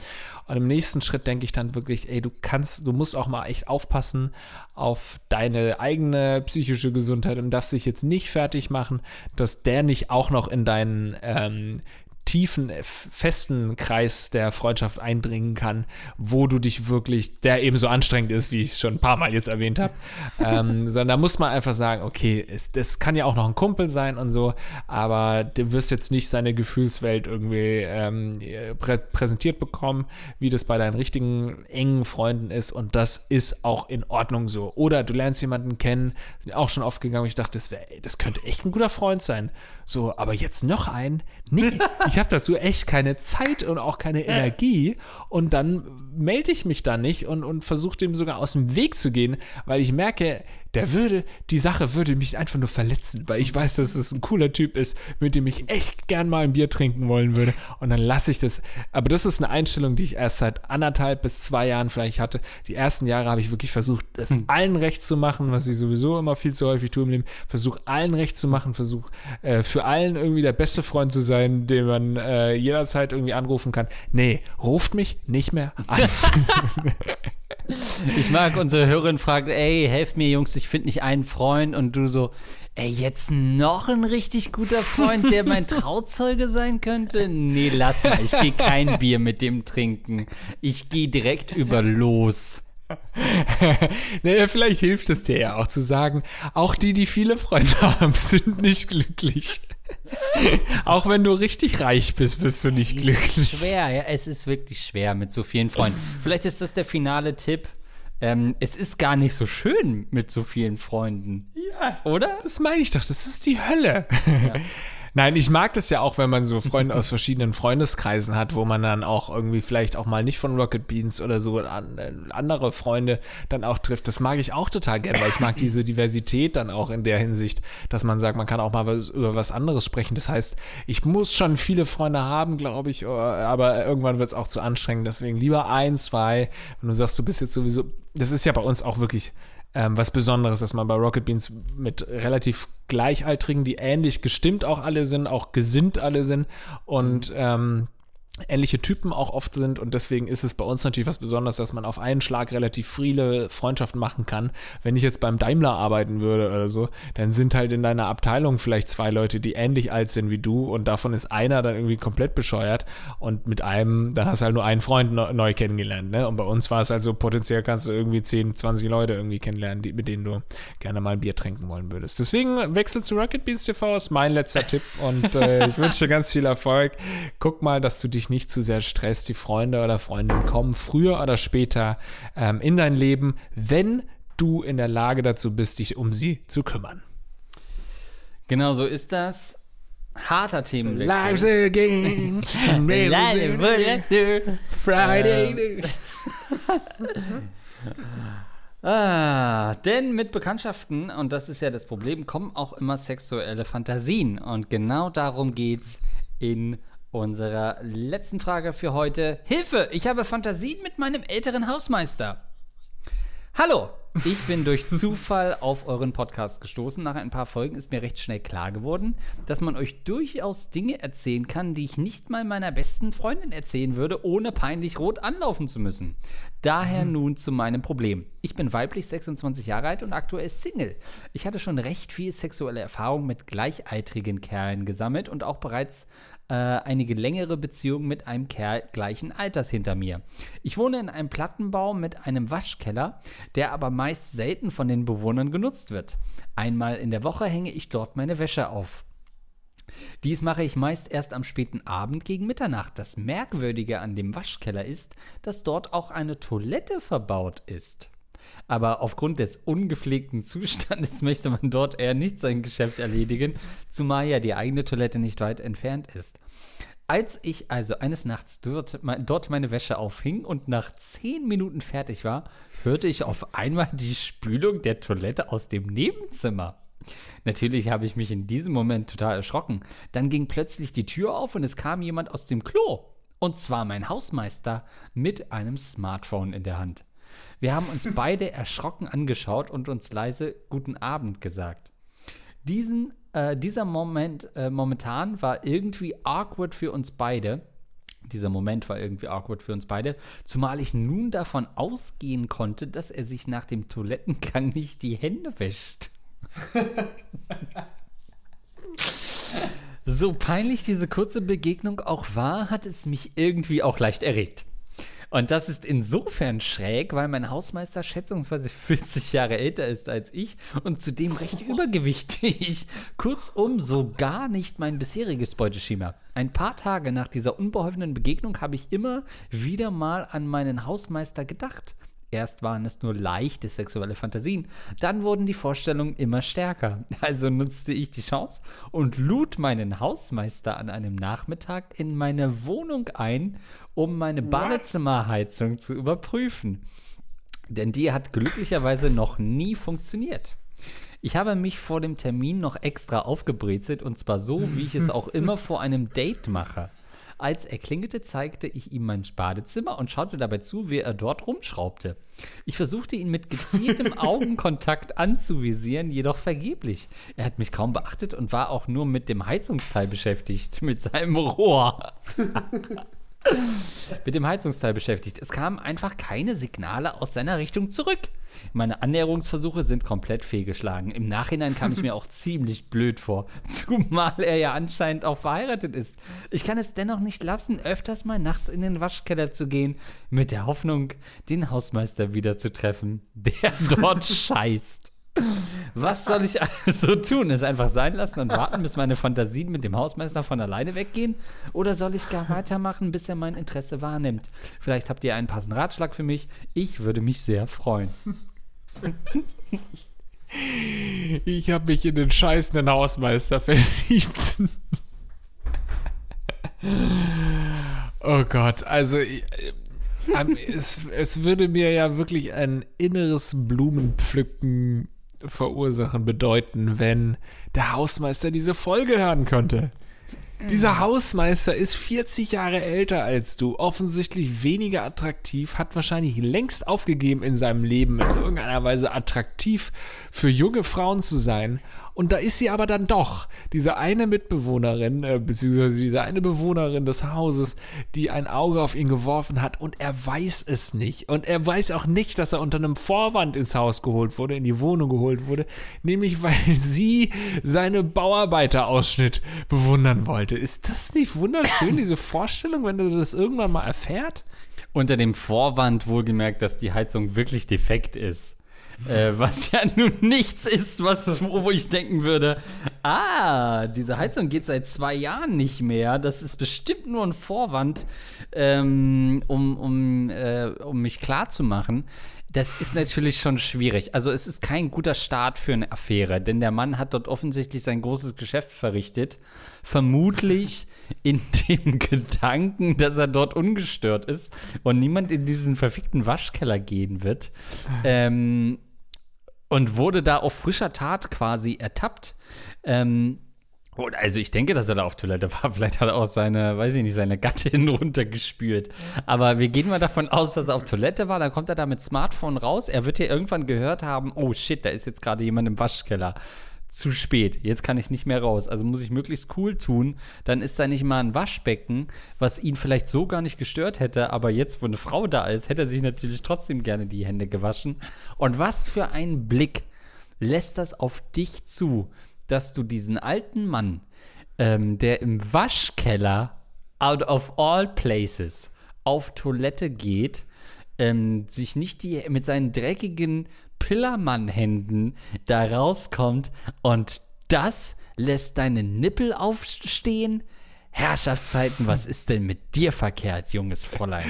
Und im nächsten Schritt denke ich dann wirklich, ey, du kannst, du musst auch mal echt aufpassen auf deine eigene psychische Gesundheit und das sich jetzt nicht fertig machen, dass der nicht auch noch in deinen ähm, tiefen, äh, festen Kreis der Freundschaft eindringen kann, wo du dich wirklich, der eben so anstrengend ist, wie ich es schon ein paar Mal jetzt erwähnt habe. ähm, sondern da muss man einfach sagen, okay, es, das kann ja auch noch ein Kumpel sein und so, aber du wirst jetzt nicht seine Gefühlswelt irgendwie ähm, prä präsentiert bekommen, wie das bei deinen richtigen engen Freunden ist und das ist auch in Ordnung so. Oder du lernst jemanden kennen, sind auch schon aufgegangen und ich dachte, das, wär, das könnte echt ein guter Freund sein. So, aber jetzt noch einen? Nee, ich habe dazu echt keine Zeit und auch keine Energie. Und dann melde ich mich da nicht und, und versuche dem sogar aus dem Weg zu gehen, weil ich merke, der würde, die Sache würde mich einfach nur verletzen, weil ich weiß, dass es ein cooler Typ ist, mit dem ich echt gern mal ein Bier trinken wollen würde. Und dann lasse ich das. Aber das ist eine Einstellung, die ich erst seit anderthalb bis zwei Jahren vielleicht hatte. Die ersten Jahre habe ich wirklich versucht, es hm. allen recht zu machen, was ich sowieso immer viel zu häufig tue im Leben. Versuche allen recht zu machen, versuche äh, für allen irgendwie der beste Freund zu sein, den man äh, jederzeit irgendwie anrufen kann. Nee, ruft mich nicht mehr an. Ich mag, unsere Hörerin fragt, ey, helft mir Jungs, ich finde nicht einen Freund und du so, ey, jetzt noch ein richtig guter Freund, der mein Trauzeuge sein könnte? Nee, lass mal, ich gehe kein Bier mit dem trinken. Ich gehe direkt über los. naja, vielleicht hilft es dir ja auch zu sagen, auch die, die viele Freunde haben, sind nicht glücklich. Auch wenn du richtig reich bist, bist du nicht glücklich. Es ist schwer, ja, es ist wirklich schwer mit so vielen Freunden. Vielleicht ist das der finale Tipp. Ähm, es ist gar nicht so schön mit so vielen Freunden. Ja, oder? Das meine ich doch, das ist die Hölle. Ja. Nein, ich mag das ja auch, wenn man so Freunde aus verschiedenen Freundeskreisen hat, wo man dann auch irgendwie vielleicht auch mal nicht von Rocket Beans oder so an, andere Freunde dann auch trifft. Das mag ich auch total gerne, weil ich mag diese Diversität dann auch in der Hinsicht, dass man sagt, man kann auch mal was, über was anderes sprechen. Das heißt, ich muss schon viele Freunde haben, glaube ich, äh, aber irgendwann wird es auch zu anstrengend. Deswegen lieber ein, zwei. Wenn du sagst, du bist jetzt sowieso, das ist ja bei uns auch wirklich ähm, was Besonderes, dass man bei Rocket Beans mit relativ Gleichaltrigen, die ähnlich gestimmt auch alle sind, auch gesinnt alle sind. Und ähm, ähnliche Typen auch oft sind und deswegen ist es bei uns natürlich was Besonderes, dass man auf einen Schlag relativ viele Freundschaften machen kann. Wenn ich jetzt beim Daimler arbeiten würde oder so, dann sind halt in deiner Abteilung vielleicht zwei Leute, die ähnlich alt sind wie du und davon ist einer dann irgendwie komplett bescheuert und mit einem, dann hast du halt nur einen Freund neu kennengelernt, ne? Und bei uns war es also potenziell kannst du irgendwie 10, 20 Leute irgendwie kennenlernen, die, mit denen du gerne mal ein Bier trinken wollen würdest. Deswegen wechsel zu Rocket Beans TV ist mein letzter Tipp und äh, ich wünsche dir ganz viel Erfolg. Guck mal, dass du dich dich nicht zu sehr stresst. Die Freunde oder Freundinnen kommen früher oder später ähm, in dein Leben, wenn du in der Lage dazu bist, dich um sie zu kümmern. Genau so ist das. Harter Themenwechsel. Life's a game. Friday. Ah, denn mit Bekanntschaften, und das ist ja das Problem, kommen auch immer sexuelle Fantasien. Und genau darum geht's in unserer letzten Frage für heute. Hilfe, ich habe Fantasien mit meinem älteren Hausmeister. Hallo, ich bin durch Zufall auf euren Podcast gestoßen. Nach ein paar Folgen ist mir recht schnell klar geworden, dass man euch durchaus Dinge erzählen kann, die ich nicht mal meiner besten Freundin erzählen würde, ohne peinlich rot anlaufen zu müssen. Daher mhm. nun zu meinem Problem. Ich bin weiblich 26 Jahre alt und aktuell Single. Ich hatte schon recht viel sexuelle Erfahrung mit gleichaltrigen Kerlen gesammelt und auch bereits äh, einige längere Beziehungen mit einem Kerl gleichen Alters hinter mir. Ich wohne in einem Plattenbau mit einem Waschkeller, der aber meist selten von den Bewohnern genutzt wird. Einmal in der Woche hänge ich dort meine Wäsche auf. Dies mache ich meist erst am späten Abend gegen Mitternacht. Das Merkwürdige an dem Waschkeller ist, dass dort auch eine Toilette verbaut ist. Aber aufgrund des ungepflegten Zustandes möchte man dort eher nicht sein Geschäft erledigen, zumal ja die eigene Toilette nicht weit entfernt ist. Als ich also eines Nachts dort, dort, meine Wäsche aufhing und nach zehn Minuten fertig war, hörte ich auf einmal die Spülung der Toilette aus dem Nebenzimmer. Natürlich habe ich mich in diesem Moment total erschrocken. Dann ging plötzlich die Tür auf und es kam jemand aus dem Klo. Und zwar mein Hausmeister mit einem Smartphone in der Hand. Wir haben uns beide erschrocken angeschaut und uns leise Guten Abend gesagt. Diesen, äh, dieser Moment äh, momentan war irgendwie awkward für uns beide. Dieser Moment war irgendwie awkward für uns beide, zumal ich nun davon ausgehen konnte, dass er sich nach dem Toilettengang nicht die Hände wäscht. so peinlich diese kurze Begegnung auch war, hat es mich irgendwie auch leicht erregt. Und das ist insofern schräg, weil mein Hausmeister schätzungsweise 40 Jahre älter ist als ich und zudem recht oh. übergewichtig. Kurzum, so gar nicht mein bisheriges Beuteschema. Ein paar Tage nach dieser unbeholfenen Begegnung habe ich immer wieder mal an meinen Hausmeister gedacht. Erst waren es nur leichte sexuelle Fantasien, dann wurden die Vorstellungen immer stärker. Also nutzte ich die Chance und lud meinen Hausmeister an einem Nachmittag in meine Wohnung ein, um meine Badezimmerheizung zu überprüfen. Denn die hat glücklicherweise noch nie funktioniert. Ich habe mich vor dem Termin noch extra aufgebrezelt und zwar so, wie ich es auch immer vor einem Date mache. Als er klingelte, zeigte ich ihm mein Badezimmer und schaute dabei zu, wie er dort rumschraubte. Ich versuchte ihn mit gezieltem Augenkontakt anzuvisieren, jedoch vergeblich. Er hat mich kaum beachtet und war auch nur mit dem Heizungsteil beschäftigt, mit seinem Rohr. mit dem Heizungsteil beschäftigt. Es kamen einfach keine Signale aus seiner Richtung zurück. Meine Annäherungsversuche sind komplett fehlgeschlagen. Im Nachhinein kam ich mir auch ziemlich blöd vor, zumal er ja anscheinend auch verheiratet ist. Ich kann es dennoch nicht lassen, öfters mal nachts in den Waschkeller zu gehen, mit der Hoffnung, den Hausmeister wieder zu treffen, der dort scheißt. Was soll ich also tun? Es einfach sein lassen und warten, bis meine Fantasien mit dem Hausmeister von alleine weggehen? Oder soll ich gar weitermachen, bis er mein Interesse wahrnimmt? Vielleicht habt ihr einen passenden Ratschlag für mich. Ich würde mich sehr freuen. Ich habe mich in den scheißenden Hausmeister verliebt. oh Gott, also äh, es, es würde mir ja wirklich ein inneres Blumenpflücken verursachen bedeuten, wenn der Hausmeister diese Folge hören könnte. Dieser Hausmeister ist 40 Jahre älter als du, offensichtlich weniger attraktiv, hat wahrscheinlich längst aufgegeben in seinem Leben in irgendeiner Weise attraktiv für junge Frauen zu sein und da ist sie aber dann doch, diese eine Mitbewohnerin, äh, beziehungsweise diese eine Bewohnerin des Hauses, die ein Auge auf ihn geworfen hat und er weiß es nicht. Und er weiß auch nicht, dass er unter einem Vorwand ins Haus geholt wurde, in die Wohnung geholt wurde, nämlich weil sie seine Bauarbeiterausschnitt bewundern wollte. Ist das nicht wunderschön, diese Vorstellung, wenn du das irgendwann mal erfährt? Unter dem Vorwand wohlgemerkt, dass die Heizung wirklich defekt ist. Äh, was ja nun nichts ist, was, wo ich denken würde, ah, diese Heizung geht seit zwei Jahren nicht mehr. Das ist bestimmt nur ein Vorwand, ähm, um, um, äh, um mich klar zu machen. Das ist natürlich schon schwierig. Also es ist kein guter Start für eine Affäre, denn der Mann hat dort offensichtlich sein großes Geschäft verrichtet. Vermutlich in dem Gedanken, dass er dort ungestört ist und niemand in diesen verfickten Waschkeller gehen wird. Ähm, und wurde da auf frischer Tat quasi ertappt. Ähm, also ich denke, dass er da auf Toilette war. Vielleicht hat er auch seine, weiß ich nicht, seine Gattin runtergespült. Aber wir gehen mal davon aus, dass er auf Toilette war. Dann kommt er da mit Smartphone raus. Er wird ja irgendwann gehört haben, oh shit, da ist jetzt gerade jemand im Waschkeller zu spät. Jetzt kann ich nicht mehr raus. Also muss ich möglichst cool tun. Dann ist da nicht mal ein Waschbecken, was ihn vielleicht so gar nicht gestört hätte. Aber jetzt, wo eine Frau da ist, hätte er sich natürlich trotzdem gerne die Hände gewaschen. Und was für ein Blick lässt das auf dich zu, dass du diesen alten Mann, ähm, der im Waschkeller, out of all places, auf Toilette geht, ähm, sich nicht die, mit seinen dreckigen Pillermann-Händen da rauskommt und das lässt deine Nippel aufstehen? Herrschaftszeiten, was ist denn mit dir verkehrt, junges Fräulein?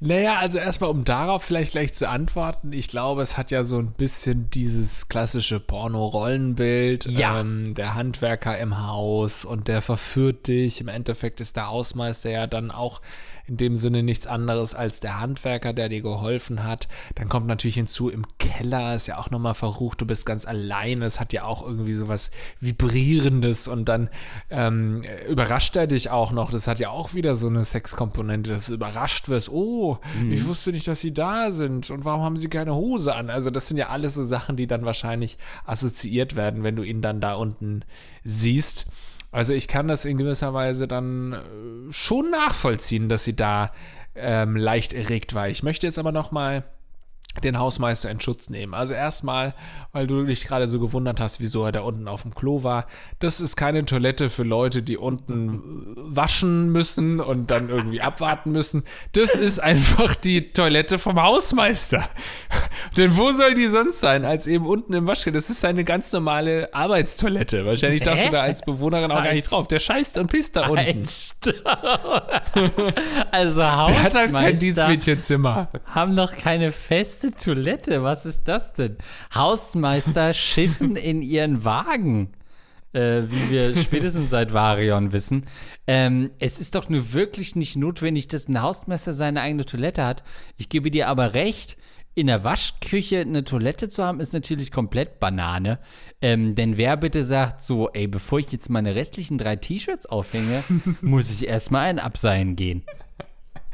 Naja, also erstmal, um darauf vielleicht gleich zu antworten, ich glaube, es hat ja so ein bisschen dieses klassische Porno-Rollenbild. Ja. Ähm, der Handwerker im Haus und der verführt dich. Im Endeffekt ist der Hausmeister ja dann auch in dem Sinne nichts anderes als der Handwerker, der dir geholfen hat. Dann kommt natürlich hinzu, im Keller ist ja auch nochmal verrucht, du bist ganz alleine. Es hat ja auch irgendwie sowas Vibrierendes und dann ähm, überrascht er dich auch noch. Das hat ja auch wieder so eine Sexkomponente, dass du überrascht wirst. Oh, mhm. ich wusste nicht, dass sie da sind und warum haben sie keine Hose an? Also, das sind ja alles so Sachen, die dann wahrscheinlich assoziiert werden, wenn du ihn dann da unten siehst. Also ich kann das in gewisser Weise dann äh, schon nachvollziehen, dass sie da ähm, leicht erregt war. Ich möchte jetzt aber noch mal den Hausmeister in Schutz nehmen. Also erstmal, weil du dich gerade so gewundert hast, wieso er da unten auf dem Klo war. Das ist keine Toilette für Leute, die unten waschen müssen und dann irgendwie abwarten müssen. Das ist einfach die Toilette vom Hausmeister. Denn wo soll die sonst sein, als eben unten im Waschkeller? Das ist seine ganz normale Arbeitstoilette. Wahrscheinlich darfst du da als Bewohnerin auch gar nicht drauf. Der scheißt und pisst da unten. also Hausmeister Der hat halt kein Dienstmädchenzimmer. Haben noch keine feste feste Toilette. Was ist das denn? Hausmeister schiffen in ihren Wagen. Äh, wie wir spätestens seit Varion wissen. Ähm, es ist doch nur wirklich nicht notwendig, dass ein Hausmeister seine eigene Toilette hat. Ich gebe dir aber recht, in der Waschküche eine Toilette zu haben, ist natürlich komplett Banane. Ähm, denn wer bitte sagt so, ey, bevor ich jetzt meine restlichen drei T-Shirts aufhänge, muss ich erstmal ein Abseilen gehen.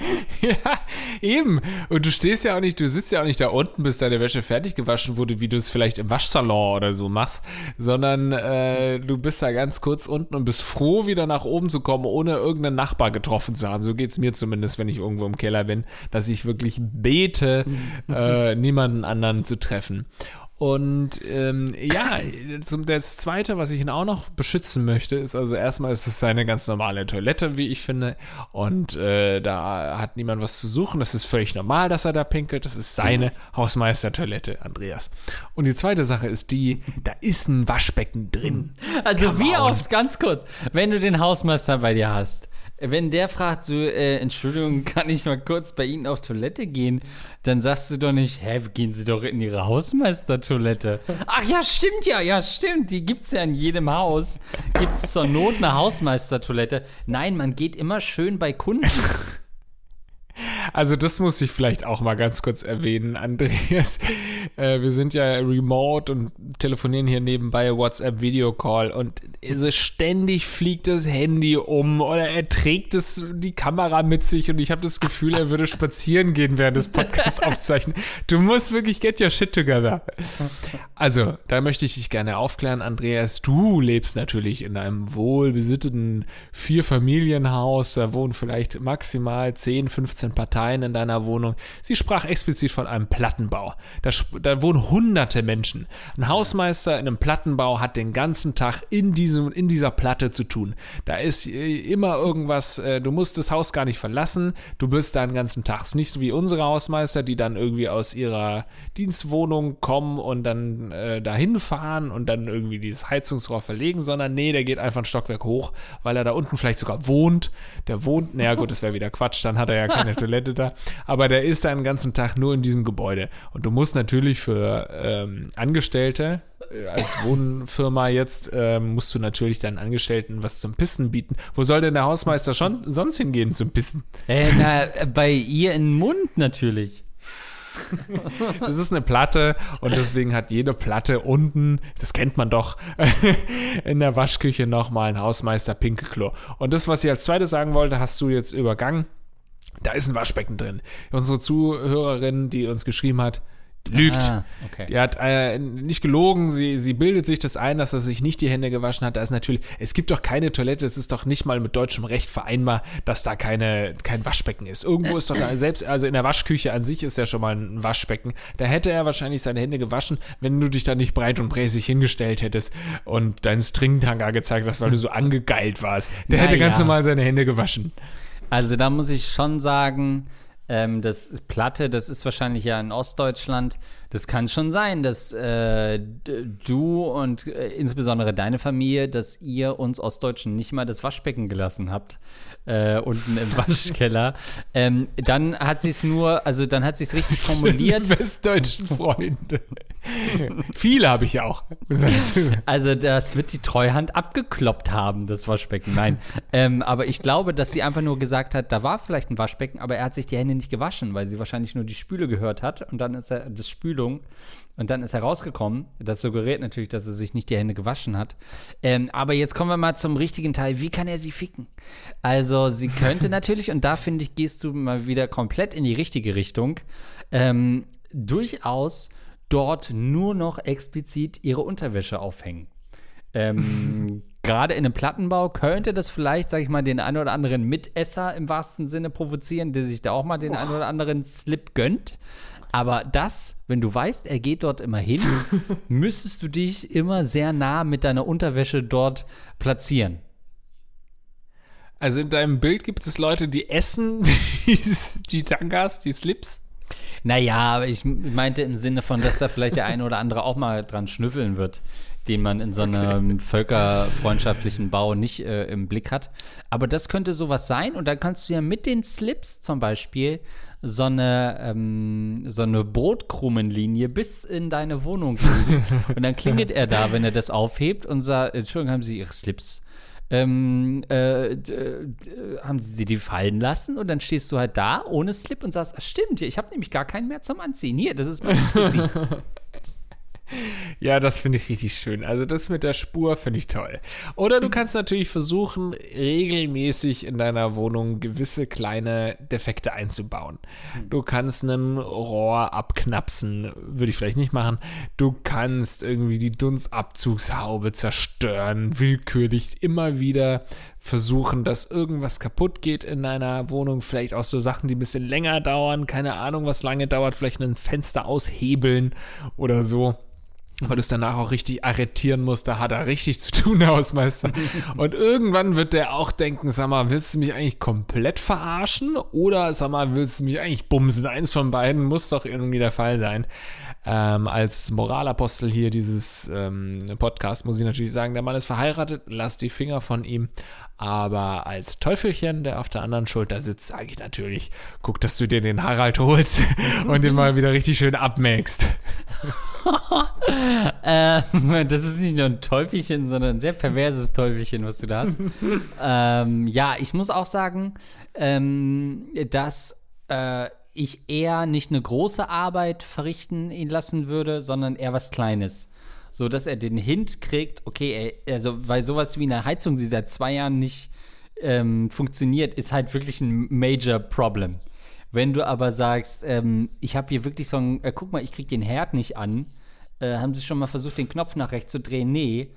Ja, eben. Und du stehst ja auch nicht, du sitzt ja auch nicht da unten, bis deine Wäsche fertig gewaschen wurde, wie du es vielleicht im Waschsalon oder so machst, sondern äh, du bist da ganz kurz unten und bist froh, wieder nach oben zu kommen, ohne irgendeinen Nachbar getroffen zu haben. So geht es mir zumindest, wenn ich irgendwo im Keller bin, dass ich wirklich bete, äh, niemanden anderen zu treffen. Und ähm, ja, das Zweite, was ich ihn auch noch beschützen möchte, ist also erstmal ist es seine ganz normale Toilette, wie ich finde. Und äh, da hat niemand was zu suchen. Das ist völlig normal, dass er da pinkelt. Das ist seine Hausmeistertoilette, Andreas. Und die zweite Sache ist die, da ist ein Waschbecken drin. Also Come wie on. oft, ganz kurz, wenn du den Hausmeister bei dir hast, wenn der fragt so, äh, Entschuldigung, kann ich mal kurz bei Ihnen auf Toilette gehen, dann sagst du doch nicht, hä, gehen Sie doch in Ihre Hausmeistertoilette. Ach ja, stimmt ja, ja, stimmt, die gibt's ja in jedem Haus. Gibt's zur Not eine Hausmeistertoilette. Nein, man geht immer schön bei Kunden. Also das muss ich vielleicht auch mal ganz kurz erwähnen, Andreas. Äh, wir sind ja remote und telefonieren hier nebenbei WhatsApp Videocall und also ständig fliegt das Handy um oder er trägt es die Kamera mit sich und ich habe das Gefühl, er würde spazieren gehen während des Podcasts aufzeichnen. Du musst wirklich get your shit together. Also, da möchte ich dich gerne aufklären, Andreas. Du lebst natürlich in einem wohlbesitteten Vierfamilienhaus. Da wohnen vielleicht maximal 10, 15 Parteien in deiner Wohnung. Sie sprach explizit von einem Plattenbau. Da, da wohnen hunderte Menschen. Ein Hausmeister in einem Plattenbau hat den ganzen Tag in, diesem, in dieser Platte zu tun. Da ist äh, immer irgendwas, äh, du musst das Haus gar nicht verlassen. Du bist da den ganzen Tag. Es ist nicht so wie unsere Hausmeister, die dann irgendwie aus ihrer Dienstwohnung kommen und dann äh, dahin fahren und dann irgendwie dieses Heizungsrohr verlegen, sondern nee, der geht einfach ein Stockwerk hoch, weil er da unten vielleicht sogar wohnt. Der wohnt, naja gut, das wäre wieder Quatsch, dann hat er ja keine Toilette da. Aber der ist da den ganzen Tag nur in diesem Gebäude. Und du musst natürlich für ähm, Angestellte, äh, als Wohnfirma jetzt, ähm, musst du natürlich deinen Angestellten was zum Pissen bieten. Wo soll denn der Hausmeister schon sonst hingehen zum Pissen? äh, na, bei ihr in den Mund natürlich. Das ist eine Platte und deswegen hat jede Platte unten, das kennt man doch, in der Waschküche nochmal ein Hausmeister Pinkelklo. Und das, was ich als zweites sagen wollte, hast du jetzt übergangen. Da ist ein Waschbecken drin. Unsere Zuhörerin, die uns geschrieben hat, lügt. Ah, okay. Die hat äh, nicht gelogen, sie, sie bildet sich das ein, dass er sich nicht die Hände gewaschen hat. Da ist natürlich, es gibt doch keine Toilette, es ist doch nicht mal mit deutschem Recht vereinbar, dass da keine, kein Waschbecken ist. Irgendwo ist doch, da, selbst, also in der Waschküche an sich ist ja schon mal ein Waschbecken. Da hätte er wahrscheinlich seine Hände gewaschen, wenn du dich da nicht breit und bräsig hingestellt hättest und deinen Stringtanga gezeigt hast, weil du so angegeilt warst. Der hätte Naja. ganz normal seine Hände gewaschen. Also da muss ich schon sagen, ähm, das Platte, das ist wahrscheinlich ja in Ostdeutschland. Das kann schon sein, dass äh, du und äh, insbesondere deine Familie, dass ihr uns Ostdeutschen nicht mal das Waschbecken gelassen habt, äh, unten im Waschkeller. ähm, dann hat sie es nur, also dann hat sie es richtig formuliert. Die westdeutschen Freunde. Viele habe ich ja auch. Also das wird die Treuhand abgekloppt haben, das Waschbecken. Nein. ähm, aber ich glaube, dass sie einfach nur gesagt hat, da war vielleicht ein Waschbecken, aber er hat sich die Hände nicht gewaschen, weil sie wahrscheinlich nur die Spüle gehört hat und dann ist er, das Spülung, und dann ist er rausgekommen. Das suggeriert natürlich, dass er sich nicht die Hände gewaschen hat. Ähm, aber jetzt kommen wir mal zum richtigen Teil. Wie kann er sie ficken? Also sie könnte natürlich, und da finde ich, gehst du mal wieder komplett in die richtige Richtung, ähm, durchaus dort nur noch explizit ihre Unterwäsche aufhängen. Ähm, Gerade in einem Plattenbau könnte das vielleicht, sag ich mal, den einen oder anderen Mitesser im wahrsten Sinne provozieren, der sich da auch mal den einen oder anderen Slip gönnt. Aber das, wenn du weißt, er geht dort immer hin, müsstest du dich immer sehr nah mit deiner Unterwäsche dort platzieren. Also in deinem Bild gibt es Leute, die essen die, die Tangas, die Slips. Naja, ich meinte im Sinne von, dass da vielleicht der eine oder andere auch mal dran schnüffeln wird, den man in so einem völkerfreundschaftlichen Bau nicht äh, im Blick hat. Aber das könnte sowas sein und dann kannst du ja mit den Slips zum Beispiel so eine, ähm, so eine Brotkrumenlinie bis in deine Wohnung legen. und dann klingelt er da, wenn er das aufhebt und sagt, Entschuldigung, haben Sie Ihre Slips ähm, äh, d- haben sie die fallen lassen und dann stehst du halt da ohne Slip und sagst, "Ah, stimmt, ich habe nämlich gar keinen mehr zum Anziehen. Hier, das ist mein. Ja, das finde ich richtig schön. Also das mit der Spur finde ich toll. Oder du kannst natürlich versuchen, regelmäßig in deiner Wohnung gewisse kleine Defekte einzubauen. Du kannst einen Rohr abknapsen, würde ich vielleicht nicht machen. Du kannst irgendwie die Dunstabzugshaube zerstören, willkürlich immer wieder versuchen, dass irgendwas kaputt geht in deiner Wohnung. Vielleicht auch so Sachen, die ein bisschen länger dauern. Keine Ahnung, was lange dauert. Vielleicht ein Fenster aushebeln oder so weil du es danach auch richtig arretieren musst, da hat er richtig zu tun, der Hausmeister. Und irgendwann wird der auch denken, sag mal, willst du mich eigentlich komplett verarschen? Oder sag mal, willst du mich eigentlich bumsen? Eins von beiden muss doch irgendwie der Fall sein. Ähm, als Moralapostel hier dieses ähm, Podcast muss ich natürlich sagen, der Mann ist verheiratet, lass die Finger von ihm. Aber als Teufelchen, der auf der anderen Schulter sitzt, sage ich natürlich, guck, dass du dir den Harald holst und den mal wieder richtig schön abmägst. ähm, das ist nicht nur ein Teufelchen, sondern ein sehr perverses Teufelchen, was du da hast. ähm, ja, ich muss auch sagen, ähm, dass äh, ich eher nicht eine große Arbeit verrichten ihn lassen würde, sondern eher was Kleines. So dass er den Hint kriegt, okay, ey, also, weil sowas wie eine Heizung, die seit zwei Jahren nicht ähm, funktioniert, ist halt wirklich ein Major Problem. Wenn du aber sagst, ähm, ich habe hier wirklich so ein, äh, guck mal, ich krieg den Herd nicht an, äh, haben sie schon mal versucht, den Knopf nach rechts zu drehen? Nee.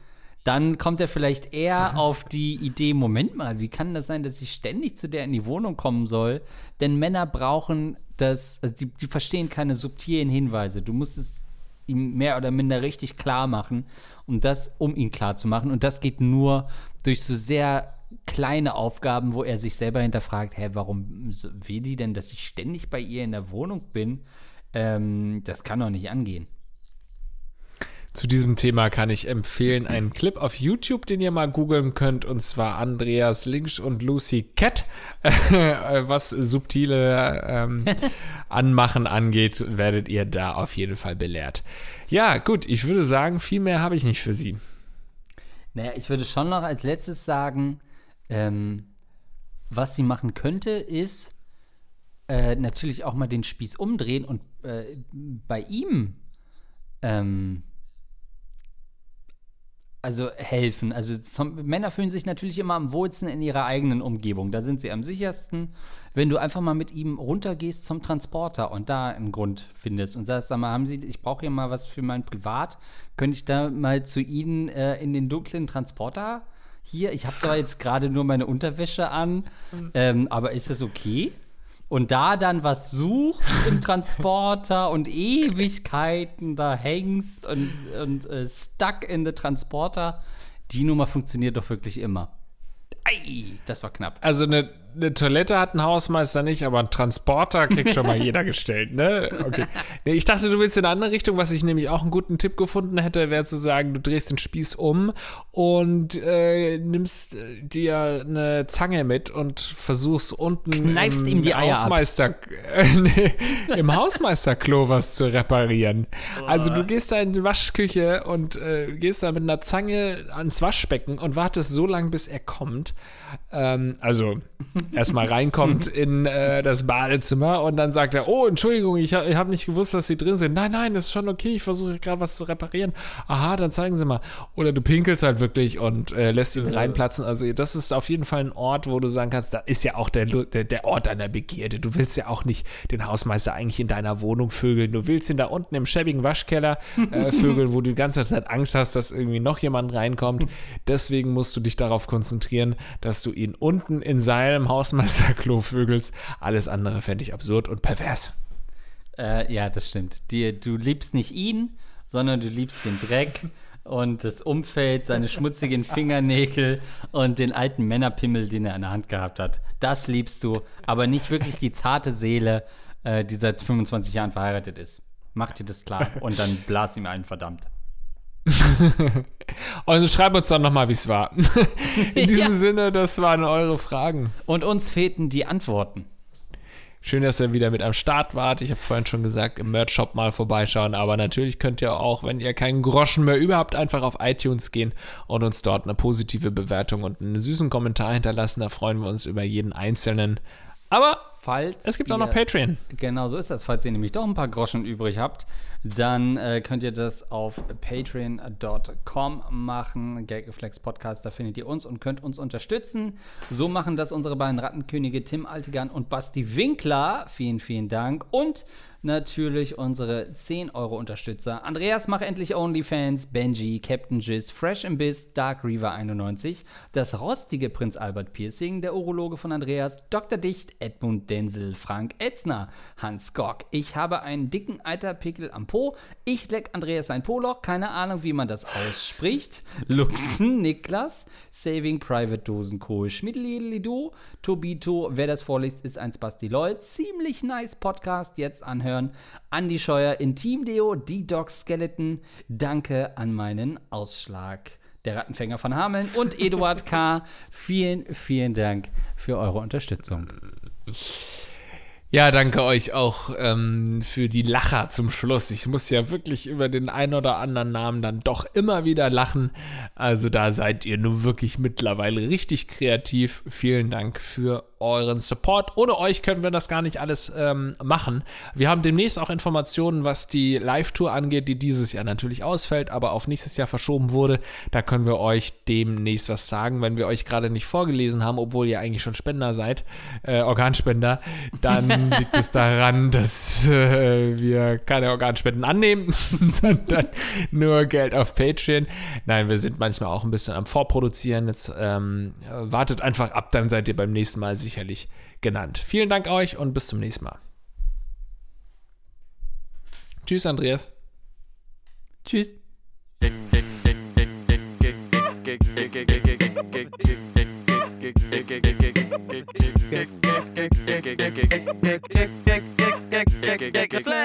Dann kommt er vielleicht eher auf die Idee, Moment mal, wie kann das sein, dass ich ständig zu der in die Wohnung kommen soll? Denn Männer brauchen das, also die, die verstehen keine subtilen Hinweise. Du musst es ihm mehr oder minder richtig klar machen, um das, um ihn klar zu machen. Und das geht nur durch so sehr kleine Aufgaben, wo er sich selber hinterfragt, hä, warum will die denn, dass ich ständig bei ihr in der Wohnung bin? Ähm, das kann doch nicht angehen. Zu diesem Thema kann ich empfehlen einen Clip auf YouTube, den ihr mal googeln könnt, und zwar Andreas Links und Lucy Cat. Was subtile ähm, Anmachen angeht, werdet ihr da auf jeden Fall belehrt. Ja, gut, ich würde sagen, viel mehr habe ich nicht für Sie. Naja, ich würde schon noch als letztes sagen, ähm, was sie machen könnte, ist äh, natürlich auch mal den Spieß umdrehen und äh, bei ihm ähm, also helfen. Also zum, Männer fühlen sich natürlich immer am wohlsten in ihrer eigenen Umgebung. Da sind sie am sichersten, wenn du einfach mal mit ihm runtergehst zum Transporter und da einen Grund findest und sagst, sag mal, haben Sie, ich brauche hier mal was für mein Privat. Könnte ich da mal zu Ihnen äh, in den dunklen Transporter? Hier, ich habe zwar jetzt gerade nur meine Unterwäsche an, ähm, aber ist das okay? Und da dann was suchst im Transporter und Ewigkeiten da hängst und, und äh, stuck in the Transporter, die Nummer funktioniert doch wirklich immer. Ei, das war knapp. Also eine, eine Toilette hat ein Hausmeister nicht, aber einen Transporter kriegt schon mal jeder gestellt, ne? Okay. Nee, ich dachte, du willst in eine andere Richtung, was ich nämlich auch einen guten Tipp gefunden hätte, wäre zu sagen, du drehst den Spieß um und äh, nimmst dir eine Zange mit und versuchst unten Kneifst im ihm die Eier. Hausmeister, äh, nee, im Hausmeisterklo was zu reparieren. Also du gehst da in die Waschküche und äh, gehst da mit einer Zange ans Waschbecken und wartest so lange, bis er kommt. Ähm, also erstmal reinkommt in äh, das Badezimmer und dann sagt er, oh, Entschuldigung, ich, ha- ich habe nicht gewusst, dass Sie drin sind. Nein, nein, das ist schon okay, ich versuche gerade was zu reparieren. Aha, dann zeigen Sie mal. Oder du pinkelst halt wirklich und äh, lässt ihn reinplatzen. Also das ist auf jeden Fall ein Ort, wo du sagen kannst, da ist ja auch der, der, der Ort deiner Begierde. Du willst ja auch nicht den Hausmeister eigentlich in deiner Wohnung vögeln. Du willst ihn da unten im schäbigen Waschkeller äh, vögeln, wo du die ganze Zeit Angst hast, dass irgendwie noch jemand reinkommt. Deswegen musst du dich darauf konzentrieren, dass du ihn unten in seinem Hausmeisterklo vögelst. Alles andere fände ich absurd und pervers. Äh, ja, das stimmt. Dir, du liebst nicht ihn, sondern du liebst den Dreck und das Umfeld, seine schmutzigen Fingernägel und den alten Männerpimmel, den er in der Hand gehabt hat. Das liebst du, aber nicht wirklich die zarte Seele, äh, die seit 25 Jahren verheiratet ist. Mach dir das klar und dann blas ihm einen verdammt. Und schreib uns dann nochmal, wie es war. In diesem Ja. Sinne, das waren eure Fragen. Und uns fehlten die Antworten. Schön, dass ihr wieder mit am Start wart. Ich habe vorhin schon gesagt, im Merch-Shop mal vorbeischauen. Aber natürlich könnt ihr auch, wenn ihr keinen Groschen mehr überhaupt, einfach auf iTunes gehen und uns dort eine positive Bewertung und einen süßen Kommentar hinterlassen. Da freuen wir uns über jeden einzelnen. Aber Falls es gibt ihr, auch noch Patreon. Genau, so ist das. Falls ihr nämlich doch ein paar Groschen übrig habt, dann äh, könnt ihr das auf patreon.com machen. Gagreflex Podcast, da findet ihr uns und könnt uns unterstützen. So machen das unsere beiden Rattenkönige Tim Altigan und Basti Winkler. Vielen, vielen Dank. Und natürlich unsere 10-Euro-Unterstützer. Andreas, mach endlich OnlyFans, Benji, Captain Jizz, Fresh Imbiss, Dark Reaver 91, das rostige Prinz Albert Piercing, der Urologe von Andreas, Dr. Dicht, Edmund Denzel, Frank Etzner, Hans Gock. Ich habe einen dicken Eiterpickel am Po. Ich leck Andreas ein Poloch. Keine Ahnung, wie man das ausspricht. Luxen, Niklas, Saving Private Dosenkohl, Schmidli, Tobito. Wer das vorliest, ist ein Spasti Lol. Ziemlich nice Podcast. Jetzt anhören hören. Andi Scheuer, Intimdeo, D-Dog Skeleton. Danke an meinen Ausschlag. Der Rattenfänger von Hameln und Eduard K. Vielen, vielen Dank für eure Unterstützung. Ja, danke euch auch ähm, für die Lacher zum Schluss. Ich muss ja wirklich über den einen oder anderen Namen dann doch immer wieder lachen. Also da seid ihr nun wirklich mittlerweile richtig kreativ. Vielen Dank für euren Support. Ohne euch können wir das gar nicht alles ähm, machen. Wir haben demnächst auch Informationen, was die Live-Tour angeht, die dieses Jahr natürlich ausfällt, aber auf nächstes Jahr verschoben wurde. Da können wir euch demnächst was sagen. Wenn wir euch gerade nicht vorgelesen haben, obwohl ihr eigentlich schon Spender seid, äh, Organspender, dann liegt es daran, dass äh, wir keine Organspenden annehmen, sondern nur Geld auf Patreon. Nein, wir sind manchmal auch ein bisschen am Vorproduzieren. Jetzt ähm, wartet einfach ab, dann seid ihr beim nächsten Mal sicher sicherlich genannt. Vielen Dank euch und bis zum nächsten Mal. Tschüss, Andreas. Tschüss. Reflex.